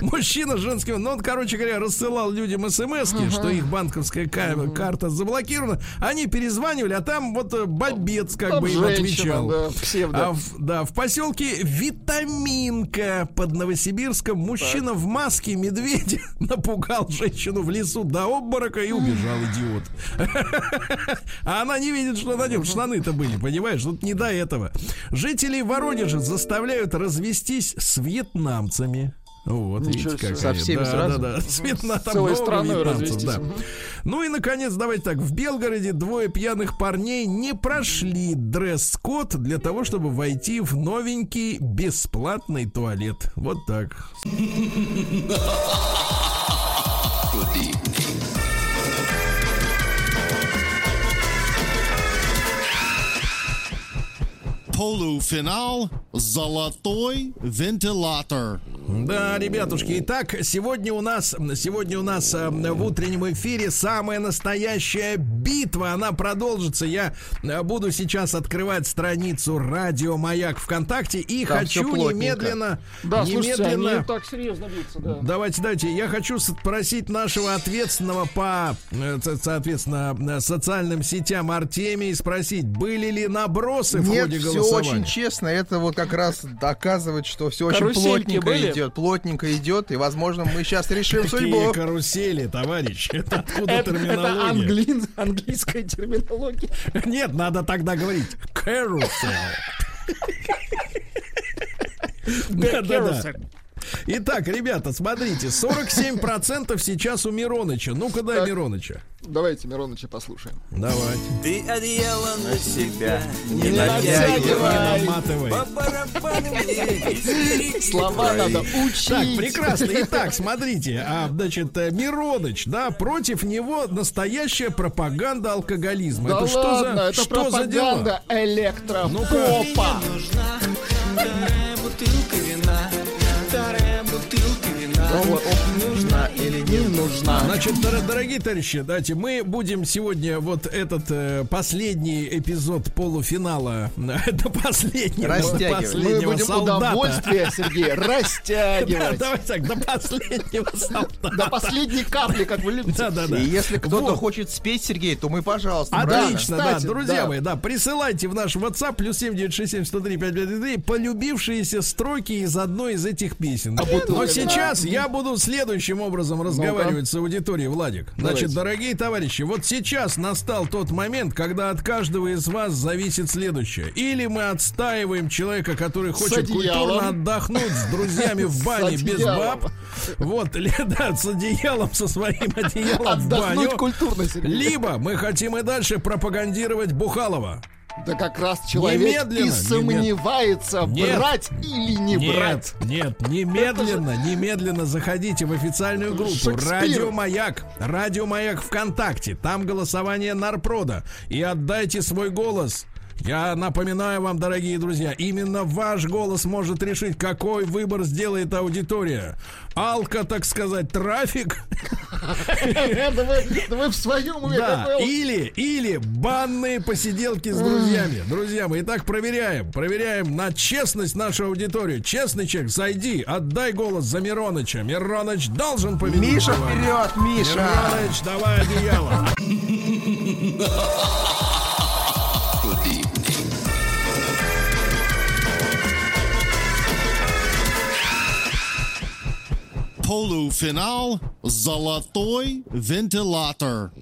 Мужчина с женским, ну он, короче говоря, рассылал людям смс что их банковская ка- карта заблокирована. Они перезванивали, а там вот э, бобец как Там бы им отвечал. да, псевдо. А в, да, в поселке Витаминка под Новосибирском мужчина в маске медведя напугал женщину в лесу до обморока и убежал, идиот. А она не видит, что на нем штаны-то были, понимаешь? Тут не до этого. Жителей Воронежа заставляют развестись с вьетнамцами. Вот, видите, Ничего себе. какая. Со всеми да, сразу? Да, да, с Вьетна- там целой страной развестись. да. Ну и, наконец, давайте так. В Белгороде двое пьяных парней не прошли дресс-код для того, чтобы войти в новенький бесплатный туалет. Вот так. Полуфинал «Золотой вентилятор». Да, ребятушки, итак, сегодня у нас, сегодня у нас э, в утреннем эфире самая настоящая битва. Она продолжится. Я э, буду сейчас открывать страницу Радио Маяк ВКонтакте и Там хочу немедленно, Да, слушайте, немедленно. они так серьезно бьются, да. Давайте, давайте. Я хочу спросить нашего ответственного по, э, со- соответственно, э, социальным сетям Артемии спросить, были ли набросы в Нет, ходе все голосования? Очень честно. Это вот как раз доказывает, что все очень плотненько были? идет. Плотненько идет. И, возможно, мы сейчас решим Какие судьбу. карусели, товарищ? Это откуда Это, это терминология? англи- английская терминология. Нет, надо тогда говорить carousel. Да, да, да. Итак, ребята, смотрите, 47% сейчас у Мироныча. Ну-ка дай Так. Мироныча. Давайте Мироныча послушаем. Давайте. Ты одеяло на себя Не натягивай. Не наматывай. Слова надо учить. Так, прекрасно. Итак, смотрите, а, значит, э, Мироныч, да, против него настоящая пропаганда алкоголизма. Да это что ладно, за, это что за дела? пропаганда электропопа. Вторая вина Нужна или Не нужна. Значит, дор- дорогие товарищи, давайте мы будем сегодня вот этот э, последний эпизод полуфинала до последнего, Растягивать. Мы последнего будем солдата. удовольствие, Сергей, Да, растягивать. давайте так, до последнего солдата. До последней капли, как вы любите. Да, да, да. И если кто-то Вот. хочет спеть, Сергей, то мы, пожалуйста? Отлично, да, Кстати, друзья да. мои, да, присылайте в наш WhatsApp плюс 7967 полюбившиеся строки из одной из этих песен. Но сейчас я буду следующим образом разговаривать с аудиторией, Владик. Значит, Давайте. дорогие товарищи, вот сейчас настал тот момент, когда от каждого из вас зависит следующее. Или мы отстаиваем человека, который хочет культурно отдохнуть с друзьями в бане без баб. Вот, да, с одеялом, со своим одеялом в баню. Культурно. Либо мы хотим и дальше пропагандировать Бухалова. Да как раз человек Немедленно, и сомневается, Нет. брать или не брать. Нет, нет, немедленно, немедленно заходите в официальную группу. Радио Маяк, Радио Маяк ВКонтакте. Там голосование Нарпрода. И отдайте свой голос. Я напоминаю вам, дорогие друзья, именно ваш голос может решить, какой выбор сделает аудитория. Алка, так сказать, трафик Да вы, в своем уме или, или банные посиделки с друзьями. Друзья мы итак, проверяем. Проверяем на честность нашу аудиторию. Честный человек, зайди, отдай голос за Мироныча. Мироныч должен победить. Миша, вперед, Миша! Мироныч, давай одеяло. Полуфинал «Золотой вентилятор».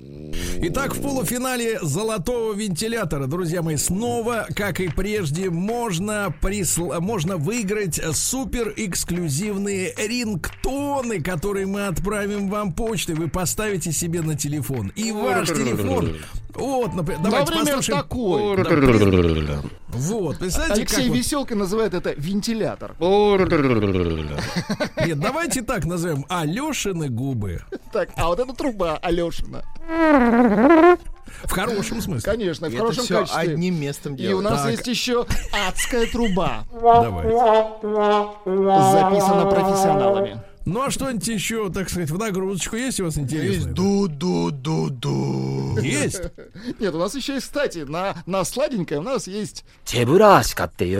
Итак, в полуфинале золотого вентилятора, друзья мои, снова, как и прежде, можно, присл... можно выиграть супер эксклюзивные рингтоны, которые мы отправим вам почтой. Вы поставите себе на телефон. И ваш телефон. Вот, например, давайте Например, послушаем. такой. Да, Вот, представляете, Алексей как вот- Веселка называет это вентилятор. Нет, давайте так назовем. Алешины губы. Так, а вот эта труба Алешина. В хорошем смысле. Конечно, в Это хорошем все качестве. одним местом И у нас Так. есть еще адская труба. Давайте. Записана профессионалами. Ну а что-нибудь еще, так сказать, в нагрузочку есть у вас интересное? Есть ду-ду-ду-ду. Есть? Нет, у нас еще есть, кстати, на, на сладенькое у нас есть... Чебурашка ты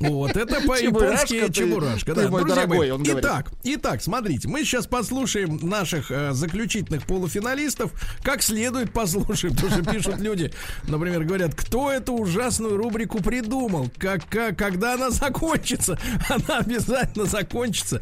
Вот это по-японски чебурашка. да, мой дорогой, он Итак, итак, смотрите, мы сейчас послушаем наших э, заключительных полуфиналистов, как следует послушаем, потому что пишут люди, например, говорят, кто эту ужасную рубрику придумал, как, когда она закончится, она обязательно закончится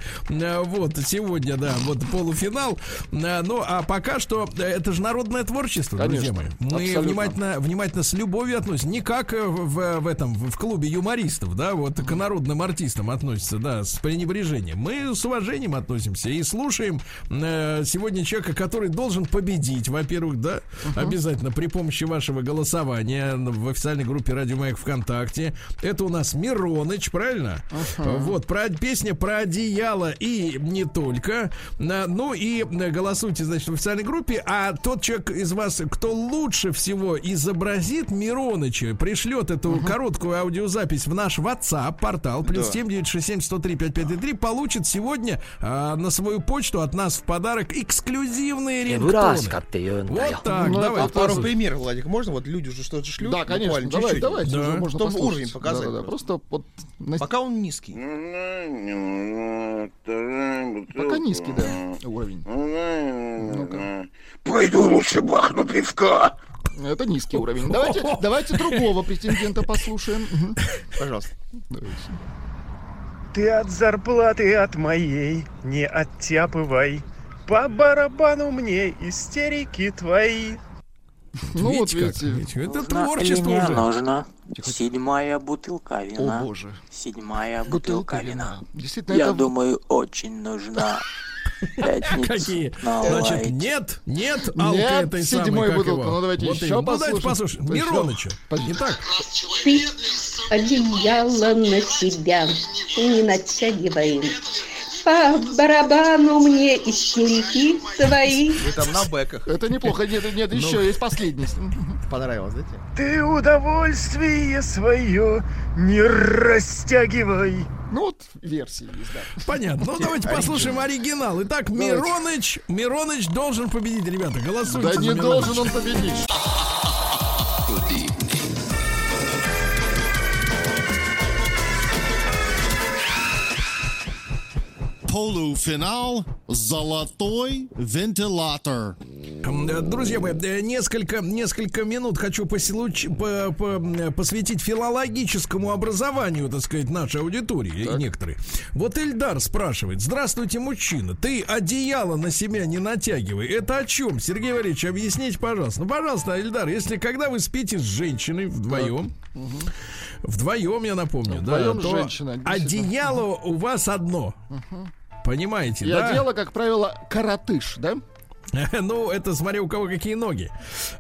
вот, сегодня, да, вот полуфинал, Э, ну, а пока что э, это же народное творчество, друзья Конечно, мои, мы абсолютно. внимательно, внимательно с любовью относимся, не как э, в, в этом, в клубе юмористов, да, вот к народным артистам относятся, да, с пренебрежением. Мы с уважением относимся и слушаем э, сегодня человека, который должен победить, во-первых, да, обязательно при помощи вашего голосования в официальной группе Радио Маяк ВКонтакте. Это у нас Мироныч, правильно? Вот, про, песня про одеяло и не только. Ну и э, голосуйте, значит, в официальной группе. А тот человек из вас, кто лучше всего изобразит Мироныча, пришлет эту угу. короткую аудиозапись в наш WhatsApp портал плюс семь девять шесть семь сто три пять пять три получит сегодня а, на свою почту от нас в подарок эксклюзивные рингтоны. Вот так, ну, давай. А пару примеров, Владик, можно? Вот люди уже что-то шлют. Да, конечно. Давай, чуть-чуть. давайте да. уже можно Чтобы уровень показать. Да, да, да. Просто вот... Пока он низкий пока низкий, да, уровень. Ну-ка. Пойду лучше бахну пивка. Это низкий уровень. Давайте, давайте другого претендента послушаем. Пожалуйста. Ты от зарплаты от моей не оттяпывай. По барабану мне истерики твои. Ну вот Видите как? видите. Видите, Это Нужно творчество уже. нужно? Седьмая бутылка О вина. боже. Седьмая Бутылка бутылка вина. вина. Действительно, Я это... думаю, очень нужна. Какие? Значит, нет, нет алка Нет, этой седьмой самой, бутылка. Ну, давайте Вот еще именно. Ну, давайте послушаем. послушаем. Мироныча. Итак, Ты одеяло на себя не натягивай. По барабану мне истерики твои. Вы там на бэках. Это неплохо. Нет, нет, Ну. еще есть последний. Понравилось, да тебе? Ты удовольствие свое не растягивай. Ну вот версии есть, да. понятно. Ну, давайте послушаем оригинал. Итак, Мироныч, Мироныч должен победить, ребята. Голосуйте Да не должен он победить. Полуфинал «Золотой вентилятор». Э, Друзья мои, э, несколько, несколько минут хочу поселуч- по- по- м, посвятить филологическому образованию, так сказать, нашей аудитории и некоторые. Вот Эльдар спрашивает, здравствуйте, мужчина, ты одеяло на себя не натягивай. Это о чем? Сергей Валерьевич, объясните, пожалуйста. Ну, пожалуйста, Эльдар, если когда вы спите с женщиной вдвоем, вдвоем, я напомню, Вдвоем да, с то действительно. одеяло у вас одно. Понимаете, И да? одела, как правило, коротыш, да? Ну, это смотря у кого какие ноги.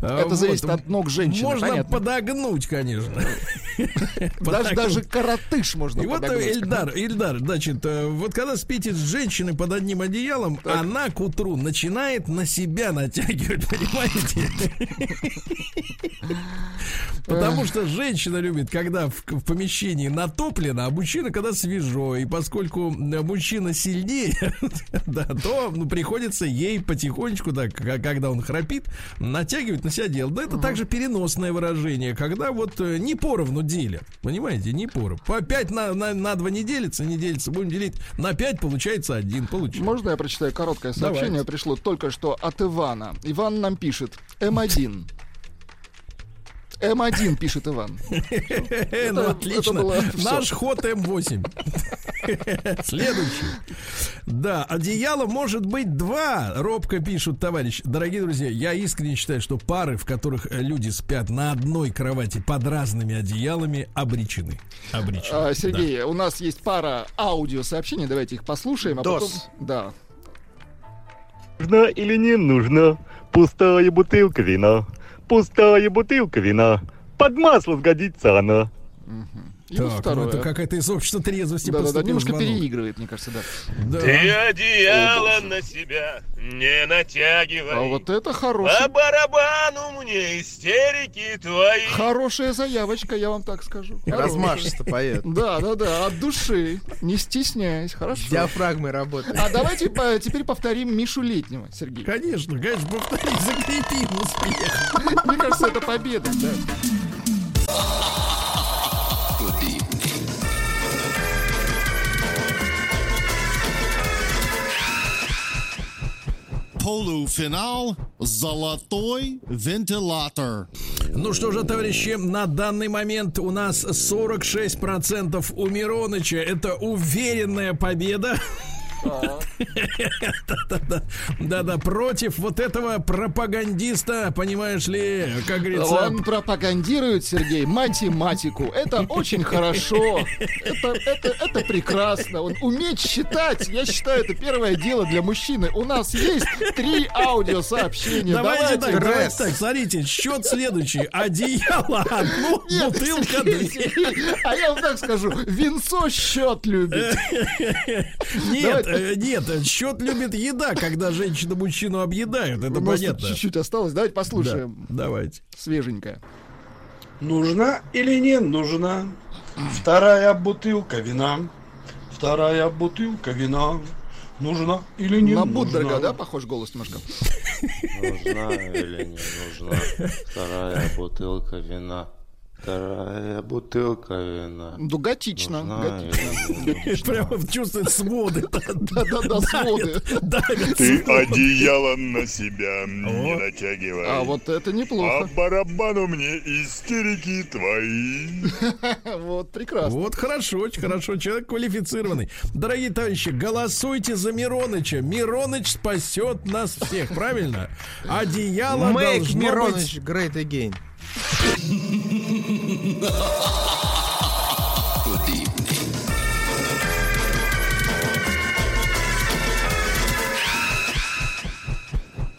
А, Это зависит от ног женщины, Можно понятно. подогнуть, конечно. Даже, даже коротыш можно И вот э, подогнуть. Эльдар, Эльдар, значит, э, вот когда спите с женщиной под одним одеялом, она к утру начинает на себя натягивать, понимаете? Потому что женщина любит, когда в, в помещении натоплено, а мужчина, когда свежо. И поскольку мужчина сильнее, да, то ну, приходится ей потихонечку, да, когда он храпит, натягивать на себя дело. Да, это также переносное выражение, когда вот э, не поровну делят. Понимаете, не поровну. По 5 на, на, на 2 не делится, не делится. Будем делить на 5, получается 1. Получается. Можно я прочитаю короткое сообщение? Давайте. Пришло только что от Ивана. Иван нам пишет. М1. М1 пишет Иван. Ну, это отлично. Наш ход М8. Следующий. Да, одеяло может быть два, робко пишут товарищ. Дорогие друзья, я искренне считаю, что пары, в которых э, люди спят на одной кровати под разными одеялами, обречены. Обречены. А, Сергей, у нас есть пара аудиосообщений, давайте их послушаем, а Дос. потом... Да. Нужно или не нужно? Пустая бутылка вина. Пустая бутылка вина. Под масло сгодится она. И вот Так, ну второе. это какая-то из общества трезвости Да-да-да, поступил немножко звонок. переигрывает, мне кажется, да. Да. Ты одеяло на себя не натягивай. А вот это По хороший, барабану мне истерики твои. хорошая заявочка, я вам так скажу. Размашисто поет. Да, да, да, от души. Не стесняясь, хорошо. С диафрагмой работает. А давайте по- теперь повторим Мишу Летнего, Сергей. Конечно, конечно, повтори, закрепим успех. Мне кажется, это победа, да. Полуфинал «Золотой вентилятор». Ну что же, товарищи, на данный момент у нас 46% у Мироныча. Это уверенная победа. Да-да, против вот этого пропагандиста, понимаешь ли, как говорится... Он пропагандирует, Сергей, математику. Это очень хорошо. Это, это, это прекрасно. Он уметь считать, я считаю, это первое дело для мужчины. У нас есть три аудиосообщения. Давайте, так, давайте так, смотрите, счет следующий. Одеяло одну, Нет, бутылка две. А я вам так скажу, винцо счет любит. Нет, нет, счет любит еда, когда женщина мужчину объедают. Это понятно. чуть-чуть осталось. Давайте Да, послушаем. давайте. Свеженькое. Нужна или не нужна вторая бутылка вина? Вторая бутылка вина. Нужна или не На нужна? Буддерга, да, похож голос немножко? Нужна или не нужна вторая бутылка вина? Вторая бутылка вина. Ну, готично. Прямо чувствует своды. Да-да-да, своды. Ты одеяло на себя не натягивай. А вот это неплохо. А барабану мне истерики твои. Вот, прекрасно. Вот хорошо, очень хорошо. Человек квалифицированный. Дорогие товарищи, голосуйте за Мироныча. Мироныч спасет нас всех, правильно? Одеяло должно Мироныч быть... great again.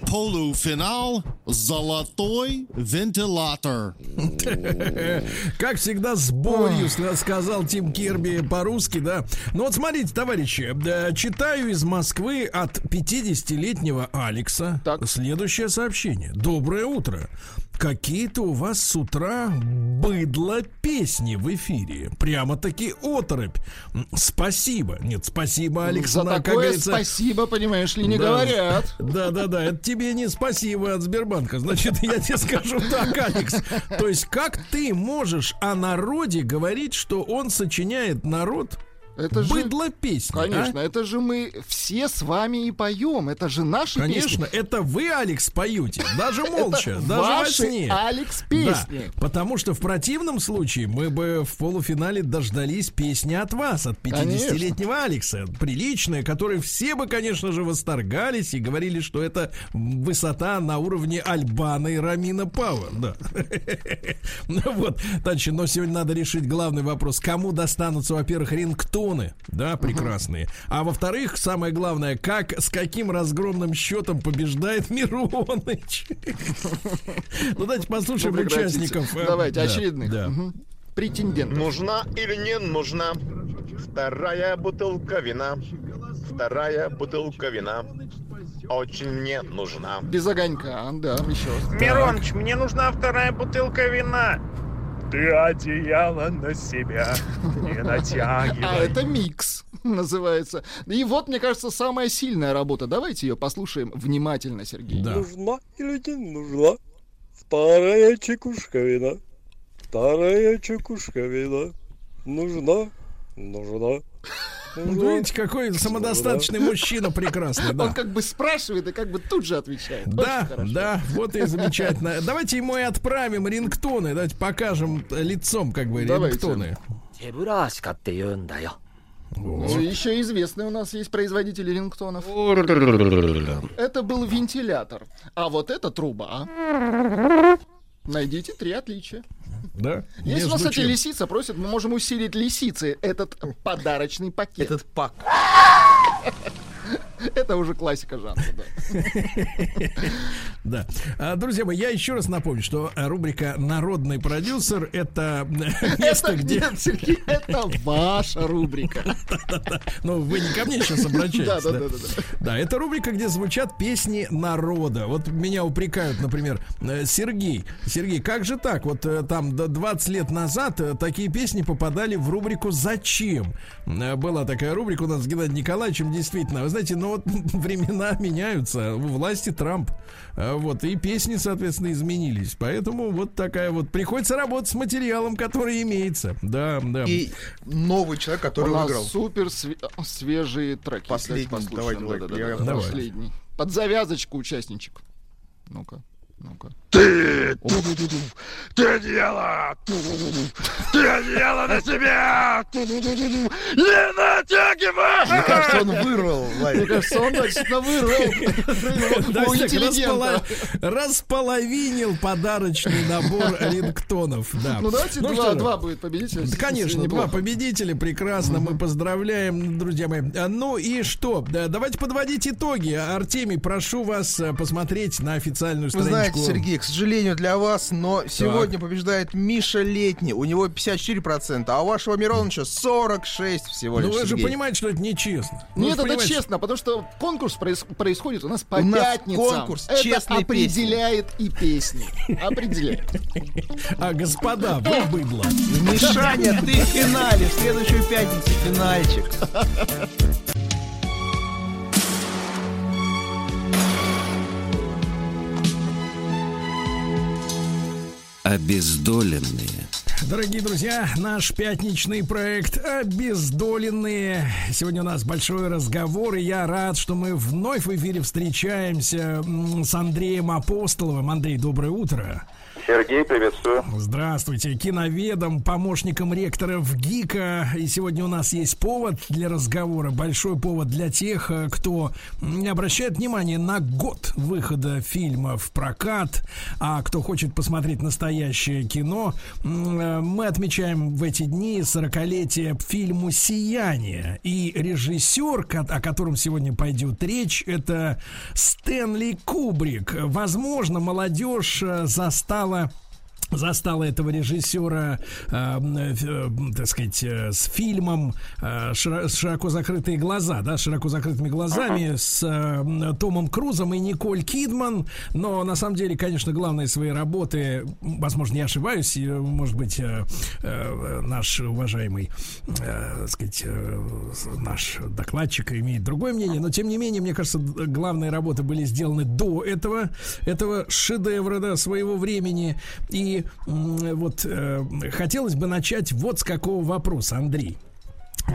Полуфинал «Золотой вентилятор». Как всегда, с болью ска- сказал Тим Кирби по-русски, да. Ну вот смотрите, товарищи, читаю из Москвы от 50-летнего Алекса следующее сообщение. Доброе утро. Какие-то у вас с утра быдло песни в эфире. Прямо-таки оторопь. Спасибо. Нет, спасибо, Алекс. За на, как такое говорится, спасибо, понимаешь ли, не да. говорят. Да, да, да. Это тебе не спасибо от Сбербанка. Значит, я тебе скажу так, Алекс. То есть, как ты можешь о народе говорить, что он сочиняет народ Это же- быдло песни? а? Конечно, это же мы все с вами и поем. Это же наши Конечно, песни. это вы, Алекс, поете, даже молча, даже ваши, во сне. Алекс, Да, песни. потому что в противном случае мы бы в полуфинале дождались песни от вас, от 50-летнего Алекса. Приличная, которой все бы, конечно же, восторгались и говорили, что это высота на уровне Альбана и Рамина Пава. Да. Ну вот, Тачи, но сегодня надо решить главный вопрос. Кому достанутся, во-первых, рингтоны, да, прекрасные. А во-вторых, самое главное, как, с каким разгромным счетом побеждает Мироныч. Ну, давайте послушаем участников. Давайте, да, очередных. Претендентов. Нужна или не нужна вторая бутылка вина? Вторая бутылка вина очень мне нужна. Без огонька, да, еще. Мироныч, мне нужна вторая бутылка вина. Ты одеяло на себя не натягивай. А это микс называется. И вот, мне кажется, самая сильная работа. Давайте ее послушаем внимательно, Сергей. Нужна или не нужна вторая чекушка вина? Вторая чекушка вина. Нужна, нужна. Ну, вот. Видите, какой самодостаточный мужчина прекрасный. Да. Он как бы спрашивает и как бы тут же отвечает. Да, да, вот и замечательно. Давайте ему и отправим рингтоны. Давайте покажем э, лицом как бы рингтоны. Ну, еще известный у нас есть производитель рингтонов. это был вентилятор. А вот это труба. Найдите три отличия. Да? Если у нас, кстати, чем? лисица просит, мы можем усилить лисицы этот подарочный пакет. Этот пак. Это уже классика жанра, да. Да. А, Друзья мои, я еще раз напомню, что рубрика «Народный продюсер» — это место, где... Сергей, это ваша рубрика. Ну, вы не ко мне сейчас обращаетесь. Да, да, да? да, это рубрика, где звучат песни народа. Вот меня упрекают, например, э, Сергей. Сергей, как же так? Вот э, там до 20 лет назад э, такие песни попадали в рубрику «Зачем?». Была такая рубрика у нас с Геннадием Николаевичем, действительно. Вы знаете, ну вот времена меняются, у власти Трамп. Э, Вот, и песни, соответственно, изменились. Поэтому вот такая вот... Приходится работать с материалом, который имеется. Да, да. И новый человек, который У выиграл. супер све- свежие треки. Последний, Давайте Да-да-да, я- да, давай. Последний. Под завязочку участничек. Ну-ка, ну-ка. Ты! Ты одеяло! Ты одеяло на себя! Не натягивай! Мне кажется, он вырвал, Мне Владик. кажется, он точно вырвал. Располовинил подарочный набор рингтонов. Да. Ну давайте что два, два будет победителя. Да, Конечно, два победителя, прекрасно, мы поздравляем, друзья мои. Ну и что? Да, Давайте подводить итоги. Артемий, прошу вас э, посмотреть на официальную Вы страничку. Знаете, Сергей, к сожалению для вас, но сегодня побеждает Миша Летний. У него 54%, а у вашего Мироновича 46 всего Ну лишь. вы же Сергей. понимаете, что это нечестно. Ну, Нет, вы это понимаете, честно, потому что конкурс проис- происходит у нас по У нас пятницам. конкурс это «Честные определяет и песни. Определяет. А, господа, вы быдло. Мишаня, ты в финале. В следующую пятницу финальчик. Обездоленные, дорогие друзья, наш пятничный проект «Обездоленные». Сегодня у нас большой разговор, и я рад, что мы вновь в эфире встречаемся с Андреем Апостоловым. Андрей, доброе утро. Сергей, приветствую. Здравствуйте, киноведом, помощником ректора в ГИКа. И сегодня у нас есть повод для разговора, большой повод для тех, э, кто не обращает внимание на год выхода фильма в прокат, а кто хочет посмотреть настоящее кино. Э, Мы отмечаем в эти дни 40-летие фильму «Сияние». И режиссер, о котором сегодня пойдет речь, это Стэнли Кубрик. Возможно, молодежь э, застала застала этого режиссера, э, э, так сказать, э, с фильмом э, широ- «Широко закрытые глаза», да, «Широко закрытыми глазами» с э, Томом Крузом и Николь Кидман, но на самом деле, конечно, главные свои работы, возможно, я ошибаюсь, и, может быть, э, э, наш уважаемый, э, так сказать, э, наш докладчик имеет другое мнение, но тем не менее, мне кажется, главные работы были сделаны до этого, этого шедевра, да, своего времени, и м, вот э, хотелось бы начать вот с какого вопроса, Андрей.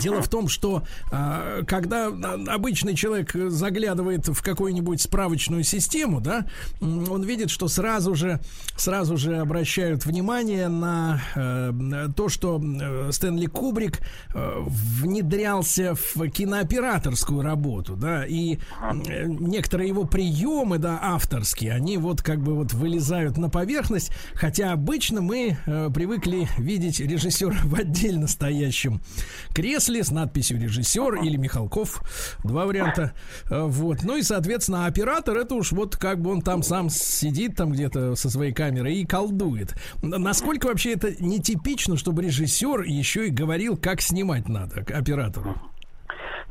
Дело в том, что а, когда а, обычный человек заглядывает в какую-нибудь справочную систему, да, он видит, что сразу же, сразу же обращают внимание на э, то, что э, Стэнли Кубрик э, внедрялся в кинооператорскую работу, да, и некоторые его приемы, да, авторские, они вот как бы вот вылезают на поверхность, хотя обычно мы э, привыкли видеть режиссера в отдельно стоящем кресле с надписью режиссер или Михалков, два варианта, Э, вот, ну и соответственно оператор это уж вот как бы он там сам сидит там где-то со своей камерой и колдует. Насколько вообще это нетипично, чтобы режиссер еще и говорил, как снимать надо к оператору?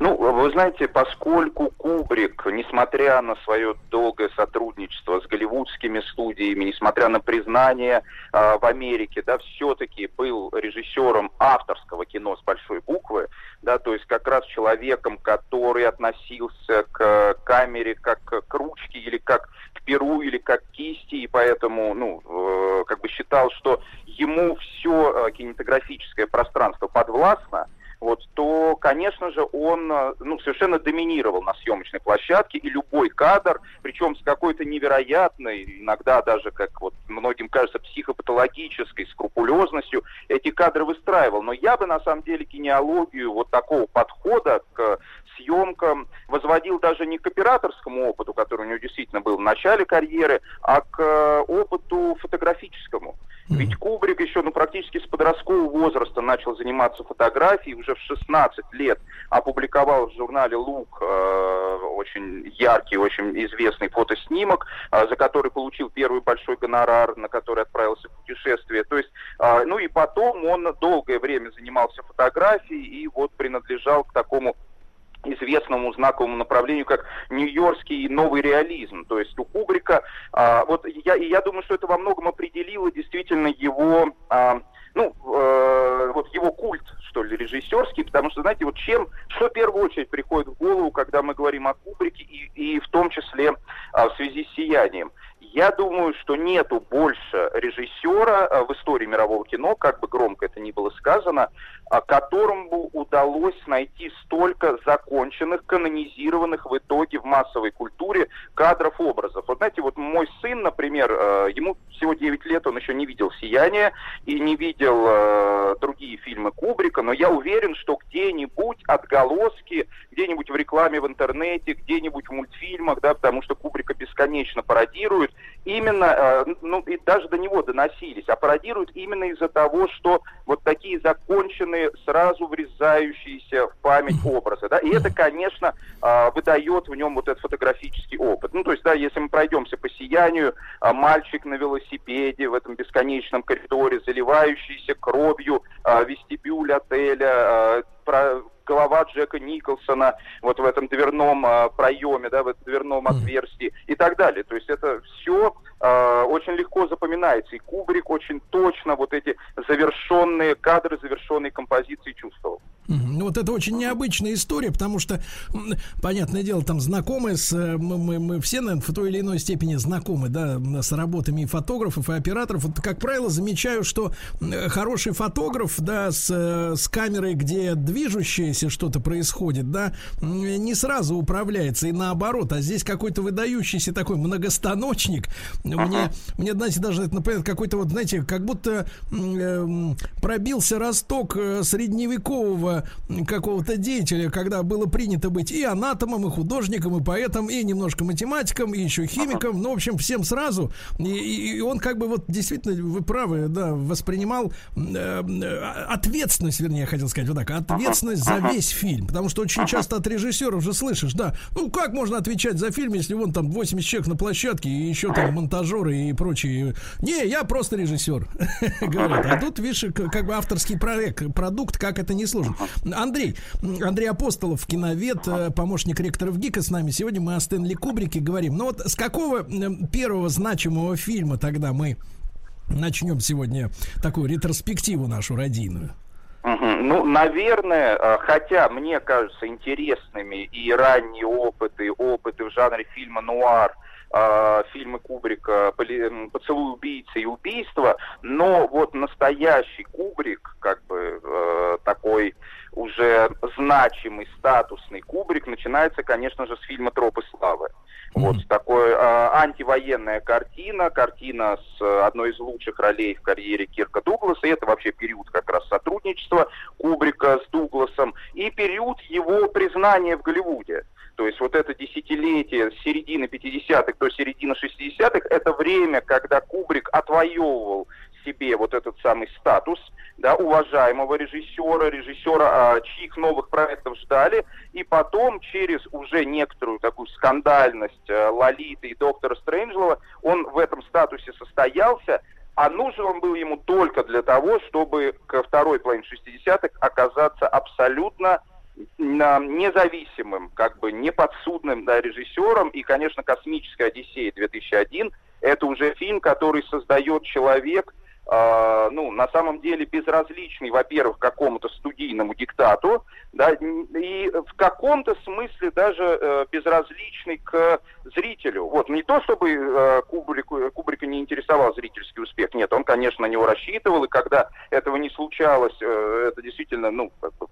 Ну, вы знаете, поскольку Кубрик, несмотря на свое долгое сотрудничество с голливудскими студиями, несмотря на признание э, в Америке, да, все-таки был режиссером авторского кино с большой буквы, да, то есть как раз человеком, который относился к камере как к ручке или как к перу или как к кисти, и поэтому, ну, э, как бы считал, что ему все кинематографическое пространство подвластно, вот, то, конечно же, он э, ну, совершенно доминировал на съемочной площадке, и любой кадр, причем с какой-то невероятной, иногда даже, как вот многим кажется, психопатологической скрупулезностью, эти кадры выстраивал. Но я бы, на самом деле, генеалогию вот такого подхода к съемкам возводил даже не к операторскому опыту, который у него действительно был в начале карьеры, а к э, опыту фотографическому. Ведь Кубрик еще ну, практически с подросткового возраста начал заниматься фотографией, уже в 16 лет опубликовал в журнале «Лук» э, очень яркий, очень известный фотоснимок, э, за который получил первый большой гонорар, на который отправился в путешествие. То есть, э, ну и потом он долгое время занимался фотографией и вот принадлежал к такому известному знаковому направлению, как нью-йоркский новый реализм. То есть у Кубрика, а, вот я, я думаю, что это во многом определило действительно его, а, ну, э, вот его культ, что ли, режиссерский, потому что, знаете, вот чем, что в первую очередь приходит в голову, когда мы говорим о Кубрике, и, и в том числе а, в связи с «Сиянием». Я думаю, что нету больше режиссера а, в истории мирового кино, как бы громко это ни было сказано, а, которому бы удалось найти столько законченных, канонизированных в итоге в массовой культуре кадров, образов. Вот знаете, вот мой сын, например, э, ему всего 9 лет, он еще не видел «Сияние» и не видел э, другие фильмы Кубрика, но я уверен, что где-нибудь отголоски, где-нибудь в рекламе в интернете, где-нибудь в мультфильмах, да, потому что Кубрика бесконечно пародируют, именно, э, ну, и даже до него доносились, а пародируют именно из-за того, что вот такие законченные, сразу врезающиеся в память образы, да, и это, конечно, э, выдает в нем вот этот фотографический опыт. Ну, то есть, да, если мы пройдемся по сиянию, э, мальчик на велосипеде в этом бесконечном коридоре, заливающийся кровью э, вестибюль отеля, про голова Джека Николсона вот в этом дверном э, проеме, да, в этом дверном отверстии и так далее. То есть это все э, очень легко запоминается. И Кубрик очень точно вот эти завершенные кадры, завершенные композиции чувствовал. Вот это очень необычная история, потому что, понятное дело, там знакомы с... Э, мы, мы все, наверное, в той или иной степени знакомы, да, с работами и фотографов, и операторов. Вот, как правило, замечаю, что хороший фотограф, да, с, э, с камерой, где движущееся что-то происходит, да, не сразу управляется, и наоборот. А здесь какой-то выдающийся такой многостаночник. Мне, мне, знаете, даже это напоминает какой-то вот, знаете, как будто э, пробился росток средневекового какого-то деятеля, когда было принято быть и анатомом, и художником, и поэтом, и немножко математиком, и еще химиком, ну, в общем, всем сразу. И, и, и он как бы вот действительно, вы правы, да, воспринимал э, ответственность, вернее, я хотел сказать вот так, ответственность за весь фильм, потому что очень часто от режиссеров же слышишь, да, ну, как можно отвечать за фильм, если вон там 80 человек на площадке, и еще там монтажеры и прочие. Не, я просто режиссер, говорят. А тут, видишь, как бы авторский проект, продукт, как это не сложно. Андрей, Андрей Апостолов, киновед, э, помощник ректора в ГИКа с нами. Сегодня мы о Стэнли Кубрике говорим. Ну вот с какого первого значимого фильма тогда мы начнем сегодня такую ретроспективу нашу родийную? Ну, наверное, э, хотя мне кажется интересными и ранние опыты, опыты в жанре фильма «Нуар», э, фильмы Кубрика «Поцелуй убийцы» и «Убийство», но вот настоящий Кубрик, как бы э, такой уже значимый, статусный Кубрик, начинается, конечно же, с фильма «Тропы славы». Вот такой э, антивоенная картина, картина с э, одной из лучших ролей в карьере Кирка Дугласа. И это вообще период как раз сотрудничества Кубрика с Дугласом и период его признания в Голливуде. То есть вот это десятилетие середины 50-х до середины 60-х, это время, когда Кубрик отвоевывал себе вот этот самый статус да, уважаемого режиссера, режиссера, а, чьих новых проектов ждали, и потом через уже некоторую такую скандальность а, Лолиты и доктора Стрэнджлова он в этом статусе состоялся, а нужен он был ему только для того, чтобы ко второй половине 60-х оказаться абсолютно независимым, как бы неподсудным да, режиссером. И, конечно, «Космическая Одиссея-2001» это уже фильм, который создает человек, э, ну, на самом деле безразличный, во-первых, какому-то студийному диктату, да, и в каком-то смысле даже э, безразличный к зрителю. Вот, не то чтобы э, Кубрик, Кубрика не интересовал зрительский успех, нет, он, конечно, на него рассчитывал, и когда этого не случалось, э, это действительно, ну,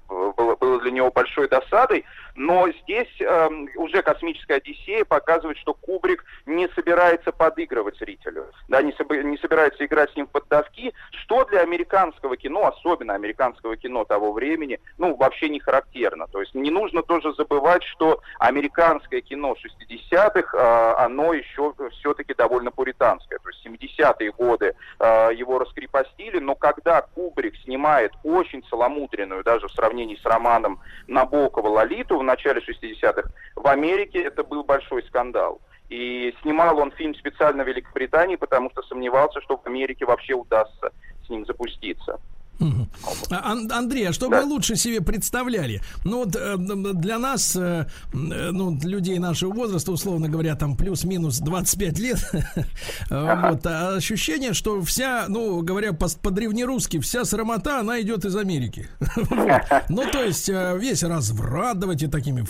было, было для него большой досадой, но здесь э, уже «Космическая Одиссея» показывает, что Кубрик не собирается подыгрывать зрителю, да, не, соб- не собирается играть с ним в поддавки, что для американского кино, особенно американского кино того времени, ну, вообще не характерно. То есть не нужно тоже забывать, что американское кино 60-х, э, оно еще все-таки довольно пуританское. То есть 70-е годы э, его раскрепостили, но когда Кубрик снимает очень целомудренную, даже в сравнении с романом Набокова «Лолиту» в начале 60-х, в Америке это был большой скандал. И снимал он фильм специально в Великобритании, потому что сомневался, что в Америке вообще удастся с ним запуститься. А, Андрей, а что да. вы лучше себе представляли? Ну вот э, для нас, э, э, ну, людей нашего возраста, условно говоря, там плюс-минус 25 лет, вот, а ощущение, что вся, ну, говоря по-древнерусски, вся срамота, она идет из Америки. Ну, то есть весь разврат, давайте такими,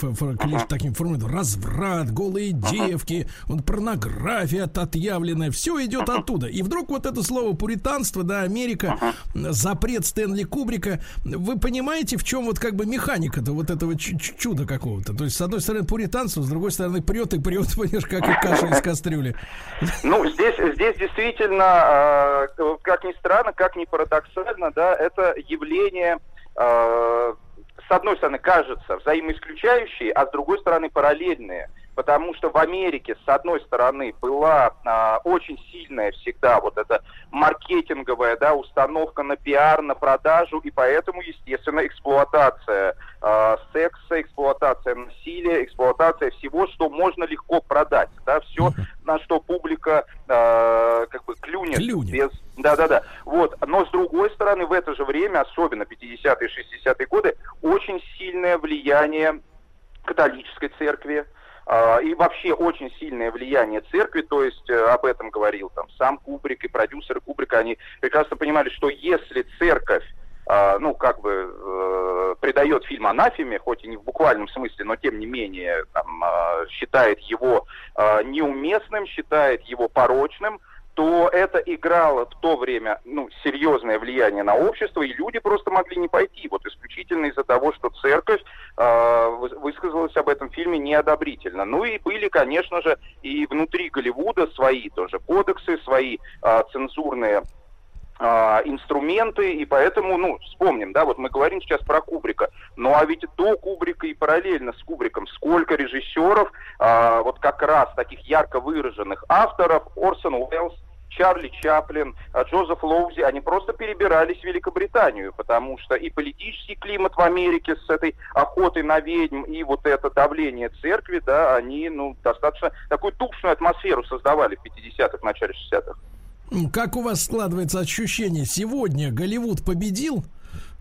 таким формулируем, разврат, голые девки, вот порнография отъявленная, все идет оттуда. И вдруг вот это слово пуританство, да, Америка, запрет портрет Стэнли Кубрика. Вы понимаете, в чем вот как бы механика-то вот этого чуда какого-то? То есть, с одной стороны, пуританство, с другой стороны, прет и прет, понимаешь, как и каша из кастрюли. Ну, здесь, здесь действительно, э, как ни странно, как ни парадоксально, да, это явление э, с одной стороны, кажется взаимоисключающие, а с другой стороны, параллельные потому что в Америке, с одной стороны, была а, очень сильная всегда вот эта маркетинговая да, установка на пиар, на продажу, и поэтому, естественно, эксплуатация а, секса, эксплуатация насилия, эксплуатация всего, что можно легко продать, да, все, на что публика а, как бы клюнет, клюнет. без... Да-да-да. Вот. Но с другой стороны, в это же время, особенно 50-е, 60-е годы, очень сильное влияние католической церкви, и вообще очень сильное влияние церкви, то есть э, об этом говорил там сам Кубрик и продюсеры Кубрика, они прекрасно понимали, что если церковь э, ну, как бы э, придает фильм анафеме, хоть и не в буквальном смысле, но тем не менее там, э, считает его неуместным, считает его порочным, то это играло в то время ну, серьезное влияние на общество, и люди просто могли не пойти, вот исключительно из-за того, что церковь э, высказалась об этом фильме неодобрительно. Ну и были, конечно же, и внутри Голливуда свои тоже кодексы, свои э, цензурные а, инструменты, и поэтому, ну, вспомним, да, вот мы говорим сейчас про Кубрика, ну а ведь до Кубрика и параллельно с Кубриком сколько режиссеров, а, вот как раз таких ярко выраженных авторов, Орсон Уэллс, Чарли Чаплин, а, Джозеф Лоузи, они просто перебирались в Великобританию, потому что и политический климат в Америке с этой охотой на ведьм, и вот это давление церкви, да, они, ну, достаточно такую тушную атмосферу создавали в 50-х, начале 60-х. Как у вас складывается ощущение, сегодня Голливуд победил?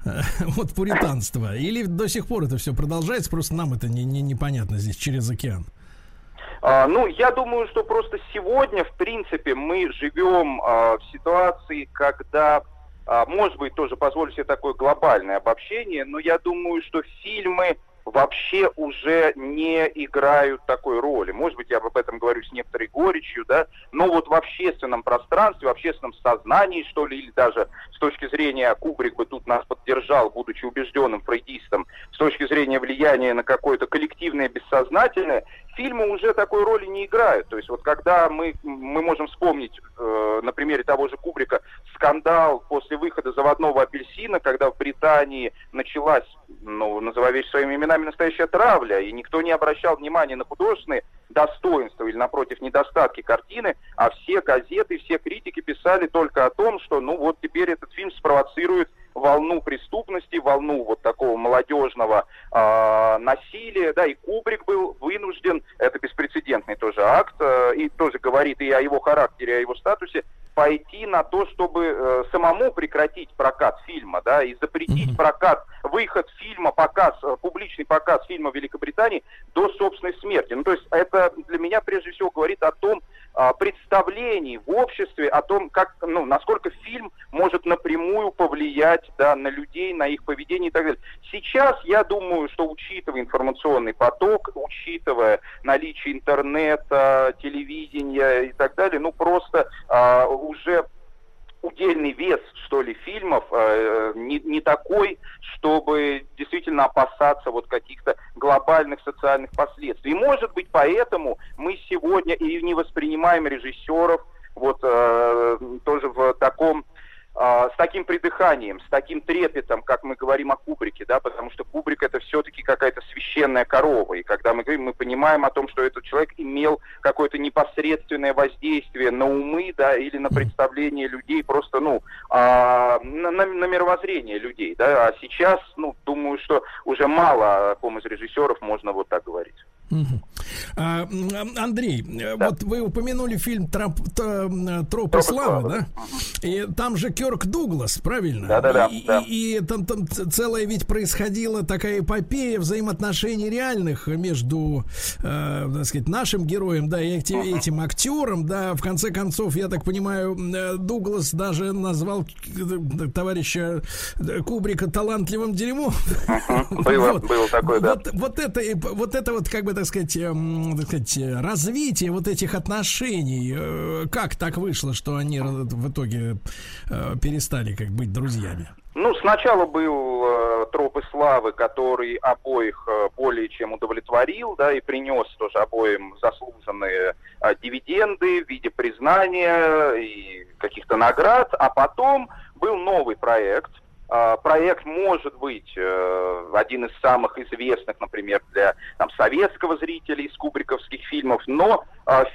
Вот пуританство. Или до сих пор это все продолжается, просто нам это не, не, непонятно здесь через океан. А, ну, я думаю, что просто сегодня, в принципе, мы живем а, в ситуации, когда, а, может быть, тоже позволю себе такое глобальное обобщение, но я думаю, что фильмы вообще уже не играют такой роли. Может быть, я об этом говорю с некоторой горечью, да, но вот в общественном пространстве, в общественном сознании, что ли, или даже с точки зрения Кубрик бы тут нас поддержал, будучи убежденным фрейдистом, с точки зрения влияния на какое-то коллективное бессознательное, фильмы уже такой роли не играют. То есть вот когда мы, мы можем вспомнить э, на примере того же Кубрика скандал после выхода «Заводного апельсина», когда в Британии началась, ну, называя вещи своими именами, настоящая травля, и никто не обращал внимания на художественные достоинства или, напротив, недостатки картины, а все газеты, все критики писали только о том, что, ну, вот теперь этот фильм спровоцирует волну преступности, волну вот такого молодежного э, насилия, да, и Кубрик был вынужден, это беспрецедентный тоже акт, э, и тоже говорит и о его характере, о его статусе, пойти на то, чтобы э, самому прекратить прокат фильма, да, и запретить mm-hmm. прокат, выход фильма, показ, э, публичный показ фильма в Великобритании до собственной смерти. Ну, то есть это для меня прежде всего говорит о том, э, представлении в обществе, о том, как, ну, насколько фильм может напрямую повлиять, да, на людей, на их поведение и так далее. Сейчас я думаю, что учитывая информационный поток, учитывая наличие интернета, телевидения и так далее, ну, просто э, уже удельный вес, что ли, фильмов э, не, не такой, чтобы действительно опасаться вот каких-то глобальных социальных последствий. И, может быть, поэтому мы сегодня и не воспринимаем режиссеров вот э, тоже в таком с таким придыханием, с таким трепетом, как мы говорим о Кубрике, да, потому что Кубрик это все-таки какая-то священная корова, и когда мы говорим, мы понимаем о том, что этот человек имел какое-то непосредственное воздействие на умы, да, или на представление людей, просто, ну, а, на, на, на мировоззрение людей, да, а сейчас, ну, думаю, что уже мало о ком из режиссеров можно вот так говорить. А, Андрей, да. вот вы упомянули фильм Троп, Тропы славы, да? И там же Керк Дуглас, правильно? Да, да, да. И, да. и, и там, там целая ведь происходила такая эпопея взаимоотношений реальных между, э, так сказать, нашим героем, да, и этим, uh-huh. этим актером, да. В конце концов, я так понимаю, э, Дуглас даже назвал э, товарища Кубрика талантливым дерьмом. Uh-huh. Было, вот. было такое, да. Вот, вот это, вот это вот как бы так сказать, эм, так сказать, развитие вот этих отношений, э, как так вышло, что они в итоге э, перестали как быть друзьями? Ну, сначала был э, троп славы, который обоих э, более чем удовлетворил, да, и принес тоже обоим заслуженные э, дивиденды в виде признания и каких-то наград, а потом был новый проект, проект может быть э, один из самых известных, например, для там, советского зрителя из кубриковских фильмов, но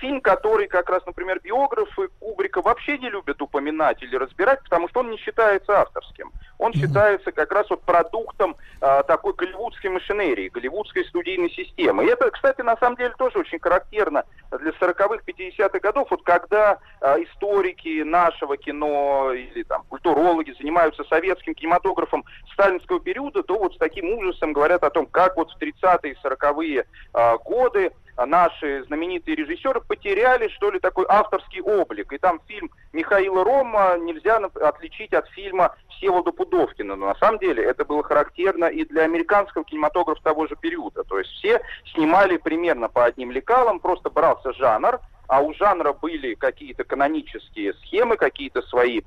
фильм, который как раз, например, биографы Кубрика вообще не любят упоминать или разбирать, потому что он не считается авторским. Он mm-hmm. считается как раз вот продуктом э, такой голливудской машинерии, голливудской студийной системы. И это, кстати, на самом деле тоже очень характерно для 40-х, 50-х годов, вот когда э, историки нашего кино или там культурологи занимаются советским кинематографом сталинского периода, то вот с таким ужасом говорят о том, как вот в 30-е, 40-е э, годы а, наши знаменитые режиссеры потеряли, что ли, такой авторский облик. И там фильм Михаила Рома нельзя отличить от фильма Всеволода Пудовкина. Но на самом деле это было характерно и для американского кинематографа того же периода. То есть все снимали примерно по одним лекалам, просто брался жанр, а у жанра были какие-то канонические схемы, какие-то свои а,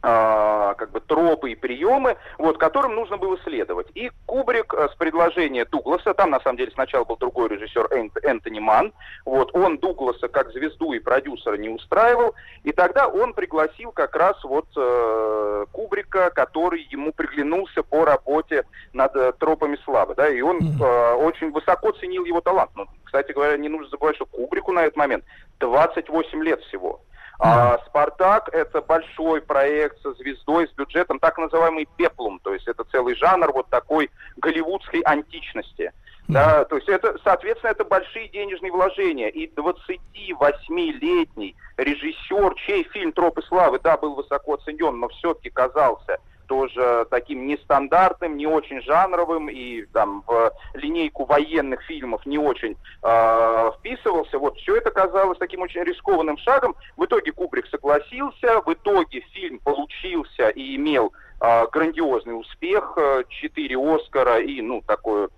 как бы тропы и приемы, вот, которым нужно было следовать. И Кубрик э, с предложения Дугласа, там на самом деле сначала был другой режиссер Энт- Энтони Ман, вот, он Дугласа как звезду и продюсера не устраивал, и тогда он пригласил как раз вот э, Кубрика, который ему приглянулся по работе над э, тропами славы, да, и он э, очень высоко ценил его талант. Ну, кстати говоря, не нужно забывать, что Кубрику на этот момент 28 лет всего. А «Спартак» — это большой проект со звездой, с бюджетом, так называемый пеплум, то есть это целый жанр вот такой голливудской античности. Да, то есть это, соответственно, это большие денежные вложения. И 28-летний режиссер, чей фильм «Тропы славы», да, был высоко оценен, но все-таки казался тоже таким нестандартным, не очень жанровым и там в линейку военных фильмов не очень э, вписывался. Вот все это казалось таким очень рискованным шагом. В итоге Кубрик согласился, в итоге фильм получился и имел э, грандиозный успех, э, четыре Оскара и ну такое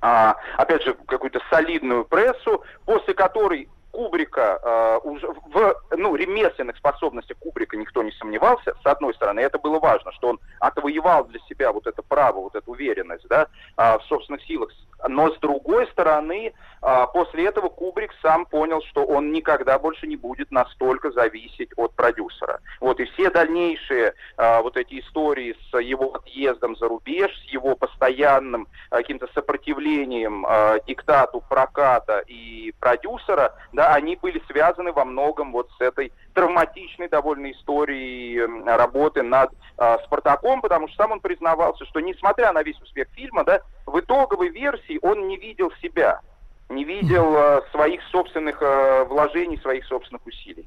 а, опять же, какую-то солидную прессу, после которой Кубрика уже в ну, ремесленных способностях Кубрика никто не сомневался, с одной стороны, это было важно, что он отвоевал для себя вот это право, вот эту уверенность да, э, в собственных силах. Но с другой стороны, э, после этого Кубрик сам понял, что он никогда больше не будет настолько зависеть от продюсера. Вот и все дальнейшие э, вот эти истории с его отъездом за рубеж, с его постоянным э, каким-то сопротивлением диктату проката и продюсера, да, они были связаны во многом вот с этой травматичной довольно историей э, работы над Спартаком, потому что сам он признавался, что несмотря на весь успех фильма, да, в итоговой версии он не видел себя, не видел э, своих собственных э, вложений, своих собственных усилий.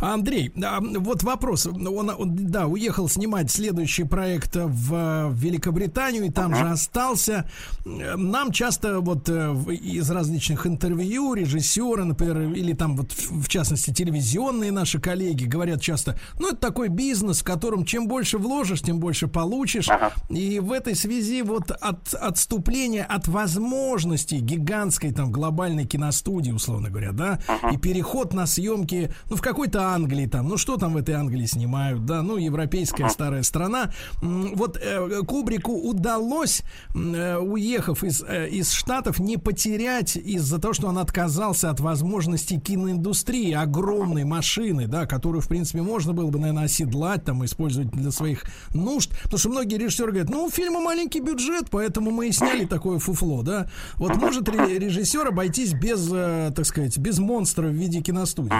Андрей, а, вот вопрос. Он, он, да, уехал снимать следующий проект в, в Великобританию и там же остался. Нам часто вот э, из различных интервью режиссеры, например, или там вот в частности телевизионные наши коллеги говорят часто, ну это такой бизнес, в котором чем больше вложишь, тем больше получишь. И в этой связи вот от отступления от возможностей гигантской там глобальной киностудии, условно говоря, да, и переход на съемки, ну, в какой-то Англии там, ну, что там в этой Англии снимают, да, ну, европейская старая страна. Вот э, Кубрику удалось, э, уехав из, э, из Штатов, не потерять из-за того, что он отказался от возможностей киноиндустрии, огромной машины, да, которую, в принципе, можно было бы, наверное, оседлать, там, использовать для своих нужд. Потому что многие режиссеры говорят, ну, у фильма маленький бюджет, поэтому мы и сняли такое фуфло, да. Вот может ре- режиссер обойтись без, э, так сказать, без монстра в виде киностудии?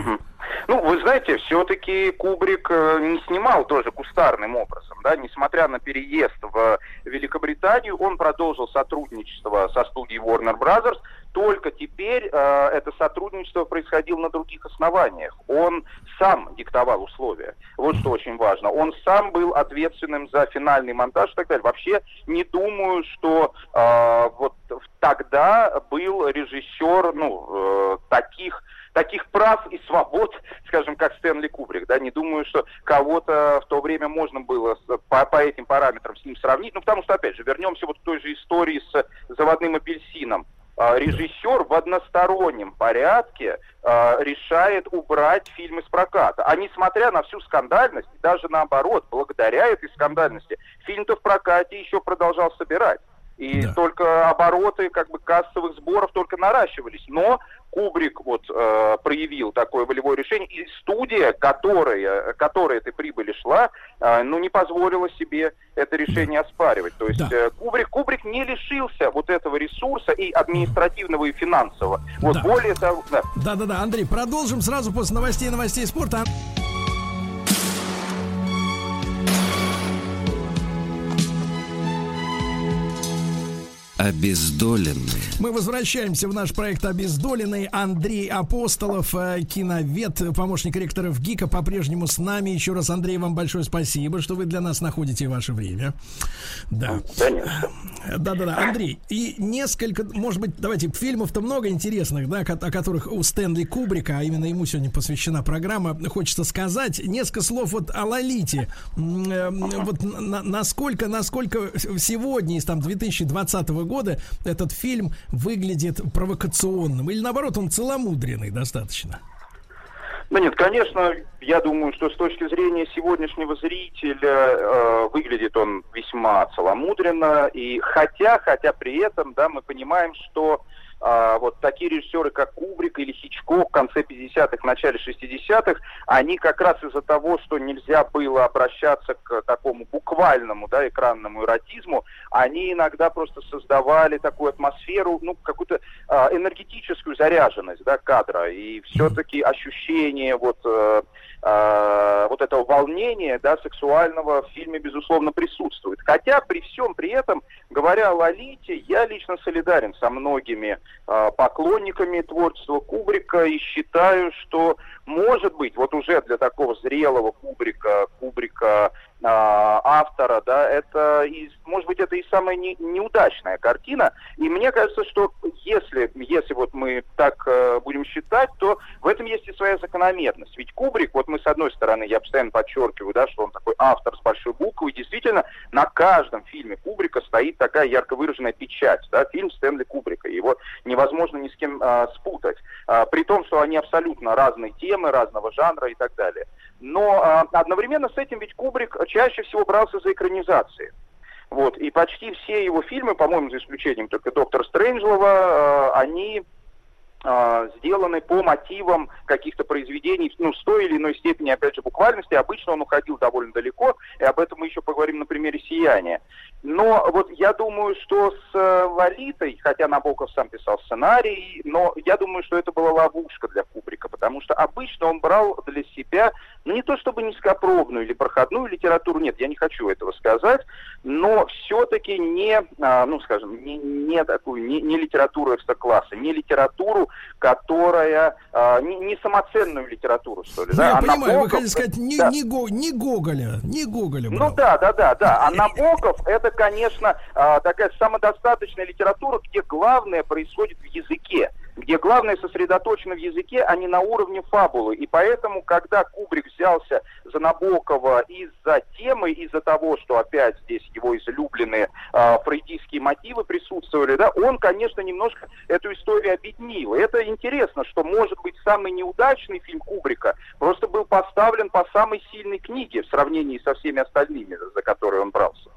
Ну, вы знаете, все-таки Кубрик э, не снимал тоже кустарным образом, да, несмотря на переезд в Великобританию, он продолжил сотрудничество со студией Warner Brothers, только теперь э, это сотрудничество происходило на других основаниях. Он сам диктовал условия. Вот что очень важно. Он сам был ответственным за финальный монтаж и так далее. Вообще не думаю, что э, вот тогда был режиссер, ну, э, таких таких прав и свобод, скажем, как Стэнли Кубрик, да, не думаю, что кого-то в то время можно было с- по, по этим параметрам с ним сравнить, ну, потому что, опять же, вернемся вот к той же истории с заводным апельсином. А, Режиссер в одностороннем порядке а, решает убрать фильм из проката. А несмотря на всю скандальность, даже наоборот, благодаря этой скандальности, фильм-то в прокате еще продолжал собирать. И только обороты как бы кассовых сборов только наращивались. Но Кубрик вот э, проявил такое волевое решение, и студия, которая, которая этой прибыли шла, э, ну не позволила себе это решение оспаривать. То есть э, Кубрик, Кубрик не лишился вот этого ресурса и административного, и финансового. Вот Да. более того, да. Да-да-да, Андрей, продолжим сразу после новостей и новостей спорта. Обездоленные. Мы возвращаемся в наш проект «Обездоленный». Андрей Апостолов, э, киновед, помощник ректора в ГИКа, по-прежнему с нами. Еще раз, Андрей, вам большое спасибо, что вы для нас находите ваше время. Да. Да-да-да, Андрей. И несколько, может быть, давайте, фильмов-то много интересных, да, о которых у Стэнли Кубрика, а именно ему сегодня посвящена программа, хочется сказать. Несколько слов вот о Лолите. Э, Вот на- насколько, насколько сегодня, из там 2020 года, этот фильм выглядит провокационным? Или наоборот, он целомудренный достаточно? Да нет, конечно, я думаю, что с точки зрения сегодняшнего зрителя э, выглядит он весьма целомудренно. И хотя, хотя при этом, да, мы понимаем, что а, вот такие режиссеры, как Кубрик или Хичкок в конце 50-х, начале 60-х, они как раз из-за того, что нельзя было обращаться к такому буквальному, да, экранному эротизму, они иногда просто создавали такую атмосферу, ну, какую-то а, энергетическую заряженность, да, кадра, и все-таки ощущение вот э, вот этого волнения, да, сексуального в фильме, безусловно, присутствует. Хотя при всем при этом, говоря о Лолите, я лично солидарен со многими а, поклонниками творчества Кубрика и считаю, что может быть, вот уже для такого зрелого Кубрика, Кубрика а, автора, да, это, и, может быть, это и самая не- неудачная картина. И мне кажется, что если, если вот мы так э, будем считать, то в этом есть и своя закономерность. Ведь Кубрик, вот мы с одной стороны, я постоянно подчеркиваю, да, что он такой автор с большой буквы, действительно на каждом фильме Кубрика стоит такая ярко выраженная печать, да, фильм Стэнли Кубрика. Его невозможно ни с кем а, спутать. А, при том, что они абсолютно разные темы, разного жанра и так далее. Но а, одновременно с этим ведь Кубрик чаще всего брался за экранизации. Вот, и почти все его фильмы, по-моему, за исключением только «Доктор Стрэнджлова», э, они сделаны по мотивам каких-то произведений, ну, с той или иной степени, опять же, буквальности. Обычно он уходил довольно далеко, и об этом мы еще поговорим на примере «Сияния». Но вот я думаю, что с э, Лолитой, хотя Набоков сам писал сценарий, но я думаю, что это была ловушка для Кубрика, потому что обычно он брал для себя, ну не то чтобы низкопробную или проходную литературу, нет, я не хочу этого сказать, но все-таки не, а, ну скажем, не, не такую, не, не литературу экстра-класса, не литературу, которая, а, не, не самоценную литературу, что ли. Ну, да? я А понимаю, вы Набоков- хотите сказать, не, да. не, Го- не Гоголя, не Гоголя Ну брал. да, да, да, да. А Набоков это, конечно, а, такая самодостаточная литература, где главное происходит в языке, где главное сосредоточено в языке, а не на уровне фабулы. И поэтому, когда Кубрик взялся за Набокова из-за темы, из-за того, что опять здесь его излюбленные а, фрейдистские мотивы присутствовали, да, он, конечно, немножко эту историю объединил. Это интересно, что, может быть, самый неудачный фильм Кубрика просто был поставлен по самой сильной книге в сравнении со всеми остальными, за которые он брался.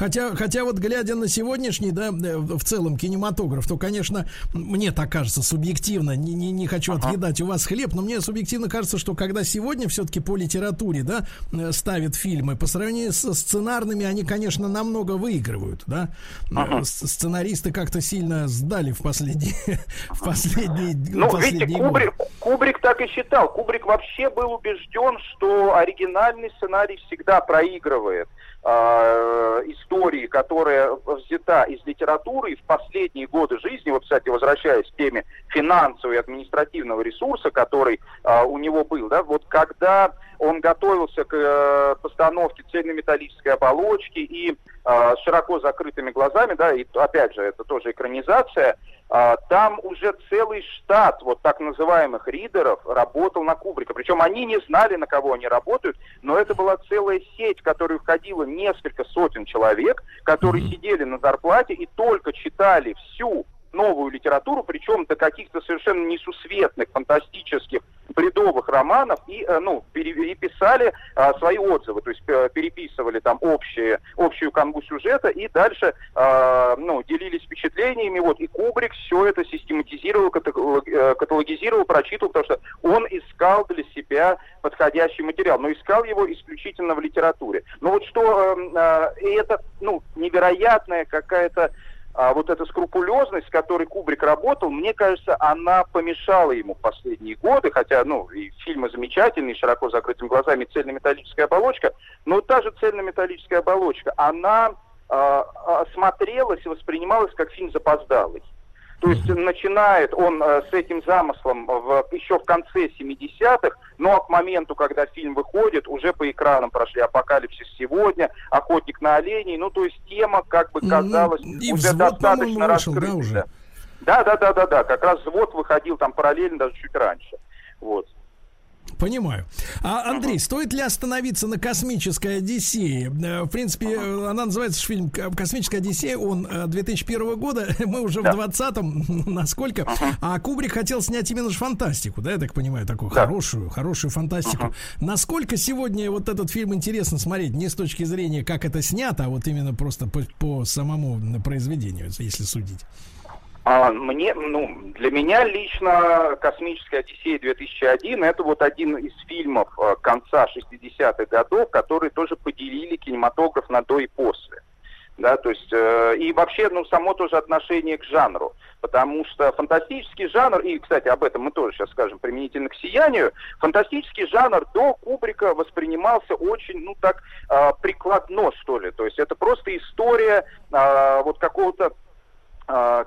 Хотя, хотя вот глядя на сегодняшний, да, э, в целом кинематограф, то, конечно, мне так кажется субъективно, не, не, не хочу отъедать у вас хлеб, но мне субъективно кажется, что когда сегодня все-таки по литературе, да, э, ставят фильмы, по сравнению со сценарными, они, конечно, намного выигрывают, да. Э, Сценаристы как-то сильно сдали в последние, в последние, Ну, последние видите, годы. Кубрик, Кубрик так и считал. Кубрик вообще был убежден, что оригинальный сценарий всегда проигрывает истории, которая взята из литературы, и в последние годы жизни, вот, кстати, возвращаясь к теме финансового и административного ресурса, который э, у него был, да, вот когда он готовился к э, постановке цельнометаллической оболочки и э, широко закрытыми глазами, да, и опять же, это тоже экранизация, а, там уже целый штат вот так называемых ридеров работал на Кубрика. Причем они не знали, на кого они работают, но это была целая сеть, в которую входило несколько сотен человек, которые сидели на зарплате и только читали всю новую литературу, причем до каких-то совершенно несусветных, фантастических, бредовых романов и, э, ну, пере- переписали а, свои отзывы, то есть э, переписывали там общие, общую канву сюжета и дальше, а, ну, делились впечатлениями, вот, и Кубрик все это систематизировал, каталог- э, каталогизировал, прочитывал, потому что он искал для себя подходящий материал, но искал его исключительно в литературе. Ну вот что, э, э, и это, ну, невероятная какая-то а вот эта скрупулезность, с которой Кубрик работал, мне кажется, она помешала ему в последние годы, хотя, ну, и фильмы замечательные, широко закрытыми глазами, цельнометаллическая оболочка, но та же цельнометаллическая оболочка, она а, а, смотрелось и воспринималось как фильм запоздалый. То есть начинает он э, с этим замыслом в, еще в конце 70-х, но к моменту, когда фильм выходит, уже по экранам прошли «Апокалипсис сегодня», «Охотник на оленей», ну то есть тема, как бы казалось, И уже достаточно да, раскрыта. уже? Да, да, да, да, да, как раз «Взвод» выходил там параллельно, даже чуть раньше. Вот. Понимаю. А, Андрей, стоит ли остановиться на космической Одиссее? Э, В принципе, э, она называется фильм «К- Космическая Одиссея. Он э, 2001 года. Мы уже в 20-м. Насколько? А Кубрик хотел снять именно же фантастику, да, я так понимаю, такую хорошую, хорошую фантастику. Насколько сегодня вот этот фильм интересно смотреть не с точки зрения, как это снято, а вот именно просто по, по самому произведению, если судить? А, мне, ну, для меня лично «Космическая Одиссея 2001» это вот один из фильмов э, конца 60-х годов, которые тоже поделили кинематограф на до и после. Да, то есть, э, и вообще, ну, само тоже отношение к жанру. Потому что фантастический жанр, и, кстати, об этом мы тоже сейчас скажем применительно к «Сиянию», фантастический жанр до Кубрика воспринимался очень, ну, так, э, прикладно, что ли. То есть это просто история э, вот какого-то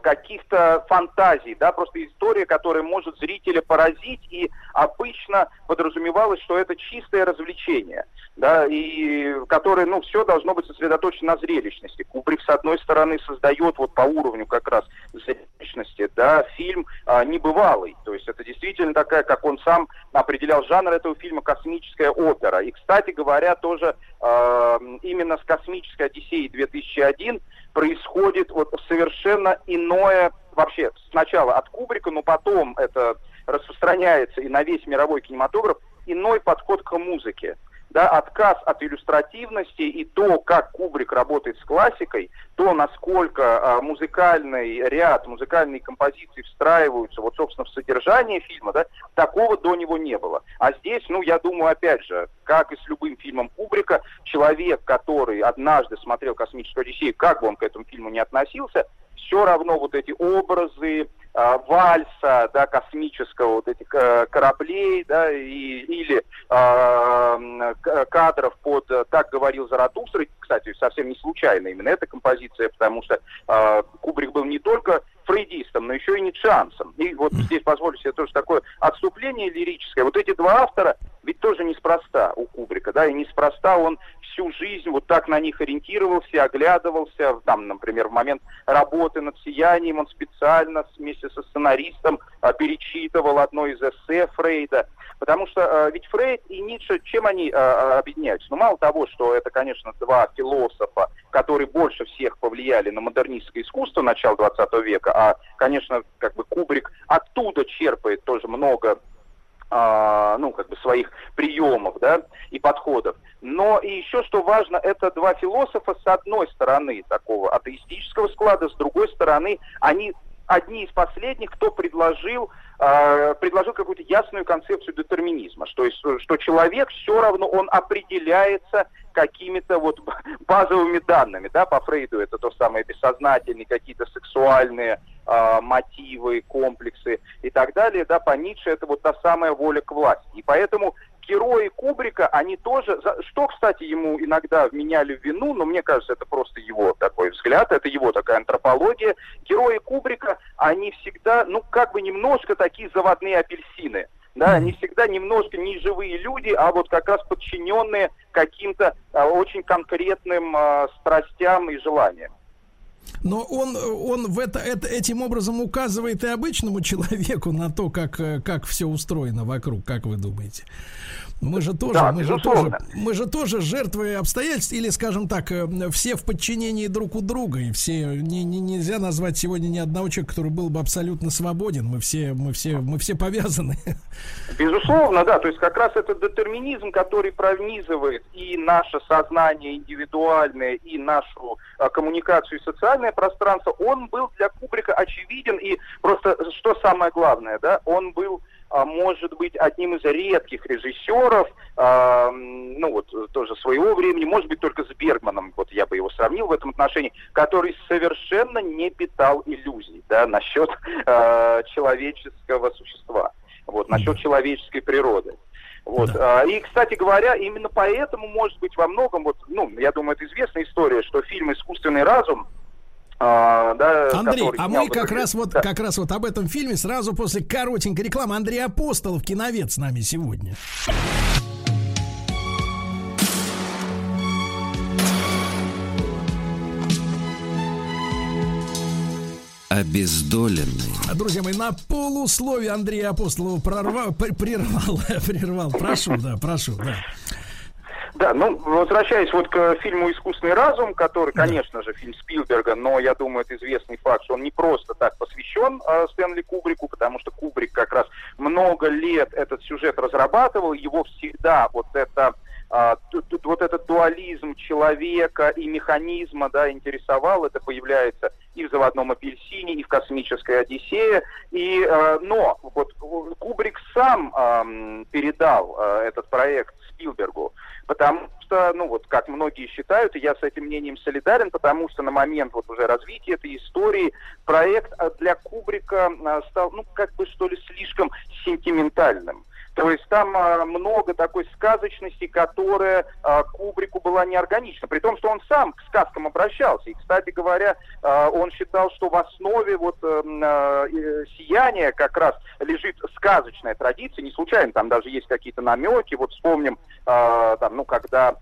каких-то фантазий, да, просто история, которая может зрителя поразить, и обычно подразумевалось, что это чистое развлечение, да, и которое, ну, все должно быть сосредоточено на зрелищности. Кубрик, с одной стороны, создает вот по уровню как раз зрелищности, да, фильм а, небывалый, то есть это действительно такая, как он сам определял жанр этого фильма, космическая опера. И, кстати говоря, тоже э, именно с космической Одиссеей 2001 происходит вот совершенно иное, вообще сначала от Кубрика, но потом это распространяется и на весь мировой кинематограф, иной подход к музыке. Да, отказ от иллюстративности и то, как Кубрик работает с классикой, то, насколько а, музыкальный ряд, музыкальные композиции встраиваются, вот, собственно, в содержание фильма, да, такого до него не было. А здесь, ну, я думаю, опять же, как и с любым фильмом Кубрика, человек, который однажды смотрел «Космическую Одиссею», как бы он к этому фильму не относился, все равно вот эти образы вальса, да, космического, вот этих э, кораблей, да, и, или к- кадров под э, «Так говорил Заратустра», кстати, совсем не случайно именно эта композиция, потому что а, Кубрик был не только фрейдистом, но еще и ницшеанцем. И вот здесь позволю себе тоже такое отступление лирическое. Вот эти два автора ведь тоже неспроста у Кубрика, да, и неспроста он всю жизнь вот так на них ориентировался, оглядывался, там, например, в момент работы над «Сиянием» он специально вместе со сценаристом а, перечитывал одно из эссе Фрейда, потому что а, ведь Фрейд и Ницше, чем они а, объединяются? Ну, мало того, что это, конечно, два философа, которые больше всех повлияли на модернистское искусство начала 20 века, а, конечно, как бы Кубрик оттуда черпает тоже много а, ну, как бы своих приемов, да, и подходов. Но и еще что важно, это два философа с одной стороны такого атеистического склада, с другой стороны они одни из последних, кто предложил, предложил какую-то ясную концепцию детерминизма, что, что человек все равно, он определяется какими-то вот базовыми данными, да, по Фрейду это то самое бессознательные, какие-то сексуальные э, мотивы, комплексы и так далее, да, по Ницше это вот та самая воля к власти. И поэтому герои Кубрика, они тоже, что, кстати, ему иногда вменяли в вину, но мне кажется, это просто его такой взгляд, это его такая антропология. Герои Кубрика, они всегда, ну, как бы немножко такие заводные апельсины. Да, они всегда немножко не живые люди, а вот как раз подчиненные каким-то а, очень конкретным а, страстям и желаниям. Но он, он в это, это, этим образом указывает и обычному человеку на то, как, э, как все устроено вокруг, как вы думаете? Мы же тоже, Да, мы же тоже, мы же тоже жертвы обстоятельств, или, скажем так, э, все в подчинении друг у друга, и все не, не- нельзя назвать сегодня ни одного человека, который был бы абсолютно свободен. Мы все, мы все, мы все повязаны. Безусловно, да. То есть как раз этот детерминизм, который пронизывает и наше сознание индивидуальное, и нашу а, коммуникацию и социальное пространство, он был для Кубрика очевиден. И просто что самое главное, да, он был может быть одним из редких режиссеров, а, м, ну вот тоже своего времени, может быть только с Бергманом, вот я бы его сравнил в этом отношении, который совершенно не питал иллюзий, да, насчет а, человеческого существа, вот, насчет человеческой природы. Вот. А, И, кстати говоря, именно поэтому, может быть, во многом, вот, ну, я думаю, это известная история, что фильм «Искусственный разум» а, да, Андрей, а мы как раз вот Да. как раз вот об этом фильме сразу после коротенькой рекламы Андрей Апостолов, киновед с нами сегодня. Обездоленный. А, Друзья мои, на полусловие Андрея Апостолова прорвал, пр- прервал, прервал. Прошу, да, прошу, да. Да, ну, возвращаясь вот к фильму «Искусственный разум», который, конечно же, фильм Спилберга, но я думаю, это известный факт, что он не просто так посвящен э, Стэнли Кубрику, потому что Кубрик как раз много лет этот сюжет разрабатывал, его всегда вот это а, тут- тут вот этот дуализм человека и механизма, да, интересовал, это появляется и в «Заводном апельсине», и в «Космической Одиссее», и, э, но вот Кубрик сам ам, передал э, этот проект Спилбергу, потому что, ну вот, как многие считают, и я с этим мнением солидарен, потому что на момент вот уже развития этой истории проект э, для Кубрика э, стал, ну, как бы, что ли, слишком сентиментальным. То есть там а, много такой сказочности, которая а, Кубрику была неорганична. При том, что он сам к сказкам обращался. И, кстати говоря, а, он считал, что в основе вот эм, сияния как раз лежит сказочная традиция. Не случайно там даже есть какие-то намеки. Вот вспомним, там, ну, когда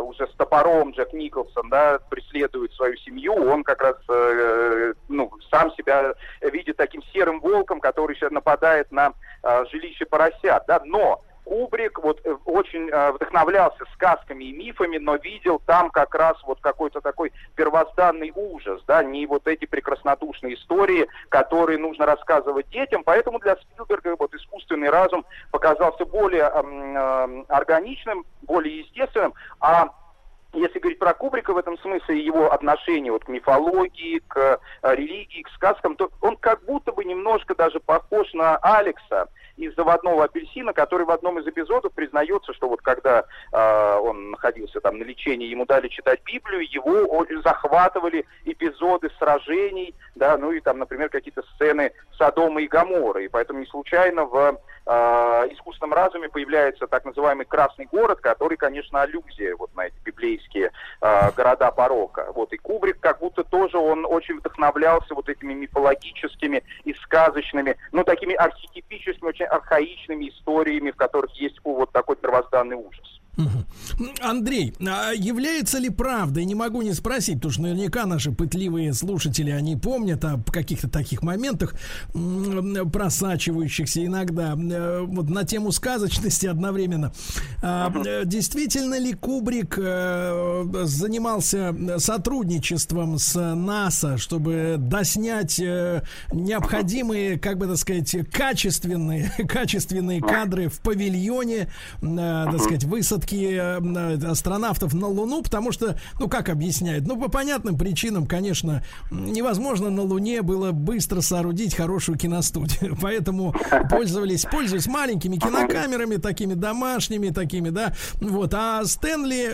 уже с топором Джек Николсон, да, преследует свою семью, он как раз, э, ну, сам себя видит таким серым волком, который сейчас нападает на жилище поросят, да, но Кубрик вот э, очень э, вдохновлялся сказками и мифами, но видел там как раз вот какой-то такой первозданный ужас, да, не вот эти прекраснодушные истории, которые нужно рассказывать детям, поэтому для Спилберга вот искусственный разум показался более эм, органичным, более естественным, а если говорить про Кубрика в этом смысле, его отношение вот к мифологии, к э, религии, к сказкам, то он как будто бы немножко даже похож на Алекса из «Заводного апельсина», который в одном из эпизодов признается, что вот когда э, он находился там на лечении, ему дали читать Библию, его захватывали эпизоды сражений, да, ну и там, например, какие-то сцены Содома и Гаморы. И поэтому не случайно в э, искусственном разуме появляется так называемый Красный город, который, конечно, аллюзия вот на эти библейские э, города порока. Вот и Кубрик как будто тоже он очень вдохновлялся вот этими мифологическими и сказочными, ну такими архетипическими, очень архаичными историями, в которых есть вот такой первозданный ужас. Андрей, а является ли правдой, не могу не спросить, потому что наверняка наши пытливые слушатели, они помнят о каких-то таких моментах, просачивающихся иногда э, вот на тему сказочности одновременно. А, э, Действительно ли Кубрик э, занимался сотрудничеством с НАСА, чтобы доснять необходимые, как бы так сказать, качественные, качественные кадры в павильоне, так сказать, высадки э, астронавтов на Луну, потому что, ну, как объясняют, ну, по понятным причинам, конечно, невозможно на Луне было быстро соорудить хорошую киностудию, поэтому пользовались, пользуясь маленькими кинокамерами, такими домашними, такими, да, вот, а Стэнли,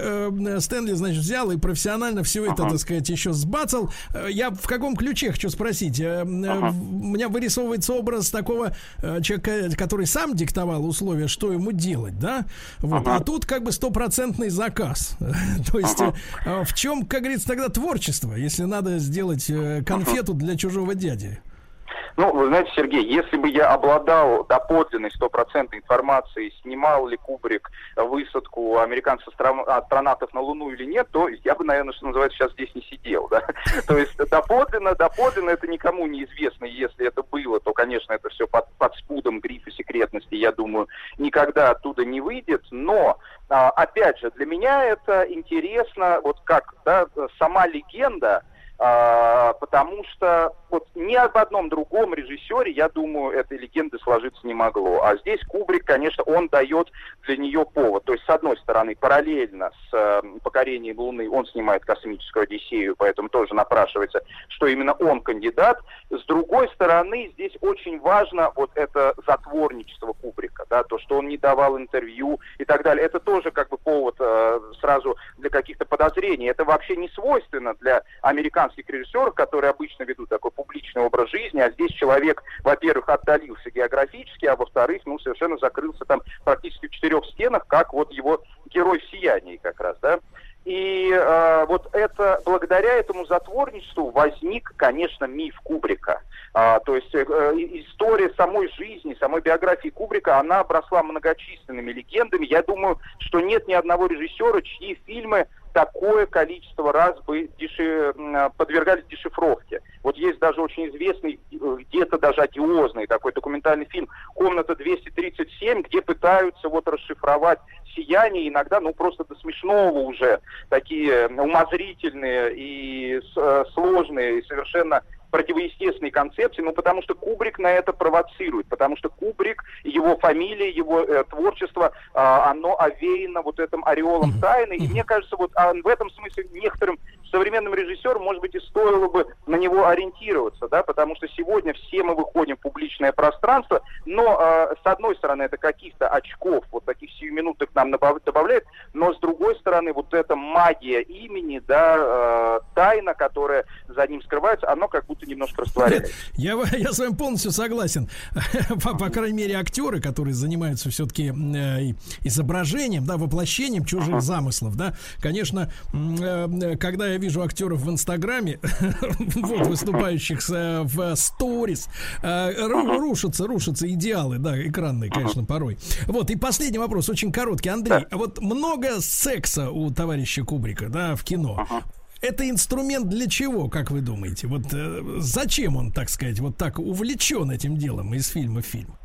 э, Стэнли, значит, взял и профессионально все это, так сказать, еще сбацал. Э, Я в каком ключе хочу спросить? Э, э, У меня вырисовывается образ такого человека, который сам диктовал условия, что ему делать, да? Вот. А тут как бы стопроцентный заказ. То есть э, в чем, как говорится, тогда творчество, если надо сделать э, конфету для чужого дяди? Ну, вы знаете, Сергей, если бы я обладал доподлинной стопроцентной информацией, снимал ли Кубрик высадку американцев астро- астронавтов на Луну или нет, то я бы, наверное, что называется, сейчас здесь не сидел, да. То есть доподлинно, доподлинно это никому не известно. Если это было, то, конечно, это все под, под спудом грифа секретности, я думаю, никогда оттуда не выйдет. Но, а, опять же, для меня это интересно, вот как, да, сама легенда, а, потому что вот ни об одном другом режиссере, я думаю, этой легенды сложиться не могло. А здесь Кубрик, конечно, он дает для нее повод. То есть, с одной стороны, параллельно с э, покорением Луны он снимает космическую Одиссею, поэтому тоже напрашивается, что именно он кандидат. С другой стороны, здесь очень важно вот это затворничество Кубрика, да, то, что он не давал интервью и так далее. Это тоже как бы повод э, сразу для каких-то подозрений. Это вообще не свойственно для американских американских режиссеров, которые обычно ведут такой публичный образ жизни, а здесь человек, во-первых, отдалился географически, а во-вторых, ну, совершенно закрылся там практически в четырех стенах, как вот его герой в «Сиянии» как раз, да. И э, вот это, благодаря этому затворничеству возник, конечно, миф Кубрика. А, то есть э, история самой жизни, самой биографии Кубрика, она обросла многочисленными легендами. Я думаю, что нет ни одного режиссера, чьи фильмы такое количество раз бы деши... подвергались дешифровке. Вот есть даже очень известный, где-то даже одиозный такой документальный фильм «Комната 237», где пытаются вот расшифровать сияние, иногда, ну, просто до смешного уже, такие умозрительные и э, сложные, и совершенно противоестественной концепции, ну, потому что Кубрик на это провоцирует, потому что Кубрик, его фамилия, его э, творчество, э, оно овеяно вот этим ореолом тайны, и мне кажется, вот а, в этом смысле некоторым современным режиссерам, может быть, и стоило бы на него ориентироваться, да, потому что сегодня все мы выходим в публичное пространство, но э, с одной стороны это каких-то очков, вот таких сиюминутных нам добавляет, но с другой стороны вот эта магия имени, да, э, тайна, которая за ним скрывается, оно как будто немножко растворяется. Я, я с вами полностью согласен. По, по крайней мере, актеры, которые занимаются все-таки э, изображением, да, воплощением чужих uh-huh. замыслов, да, конечно, э, когда я вижу актеров в Инстаграме, вот, выступающих э, в сторис, э, рушатся, рушатся идеалы, да, экранные, конечно, порой. Вот, и последний вопрос, очень короткий. Андрей, а вот много секса у товарища Кубрика, да, в кино. Это инструмент для чего, как вы думаете? Вот э, зачем он, так сказать, вот так увлечен этим делом из фильма в фильм?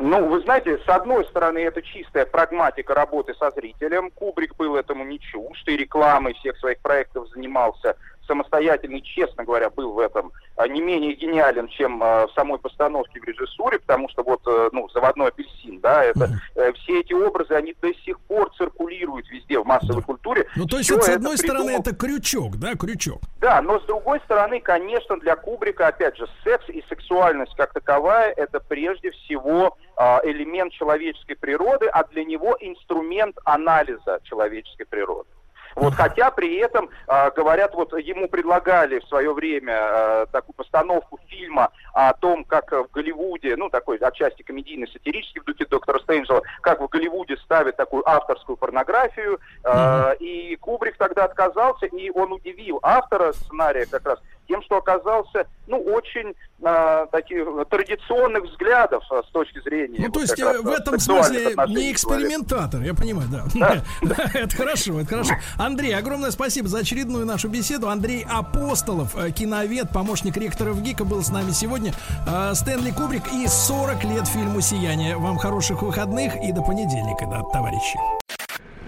Ну, вы знаете, с одной стороны, это чистая прагматика работы со зрителем. Кубрик был этому не чужд, и рекламой всех своих проектов занимался самостоятельный, честно говоря, был в этом а, не менее гениален, чем а, в самой постановке в режиссуре, потому что вот, э, ну, заводной апельсин, да, это mm-hmm. все эти образы, они до сих пор циркулируют везде в массовой культуре. Ну, то есть, это, с одной это стороны, это крючок, да, крючок. Да, но с другой стороны, конечно, для Кубрика, опять же, секс и сексуальность как таковая, это прежде всего элемент человеческой природы, а для него инструмент анализа человеческой природы. Вот, хотя при этом, э, говорят, вот ему предлагали в свое время э, такую постановку фильма о том, как в Голливуде, ну, такой отчасти комедийно-сатирический в духе доктора Стейнджела, как в Голливуде ставят такую авторскую порнографию, э, mm-hmm. и Кубрик тогда отказался, и он удивил автора сценария как раз тем, что оказался, ну, очень э, таких традиционных взглядов э, с точки зрения. Ну, то есть э, в этом смысле не экспериментатор, я понимаю, да. Да. это хорошо, это хорошо. Андрей, огромное спасибо за очередную нашу беседу. Андрей Апостолов, э, киновед, помощник ректора в ГИКа, был с нами сегодня. Э, Стэнли Кубрик и 40 лет фильму «Сияние». Вам хороших выходных и до понедельника, да, товарищи.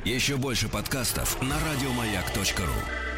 Еще больше подкастов на радиомаяк.ру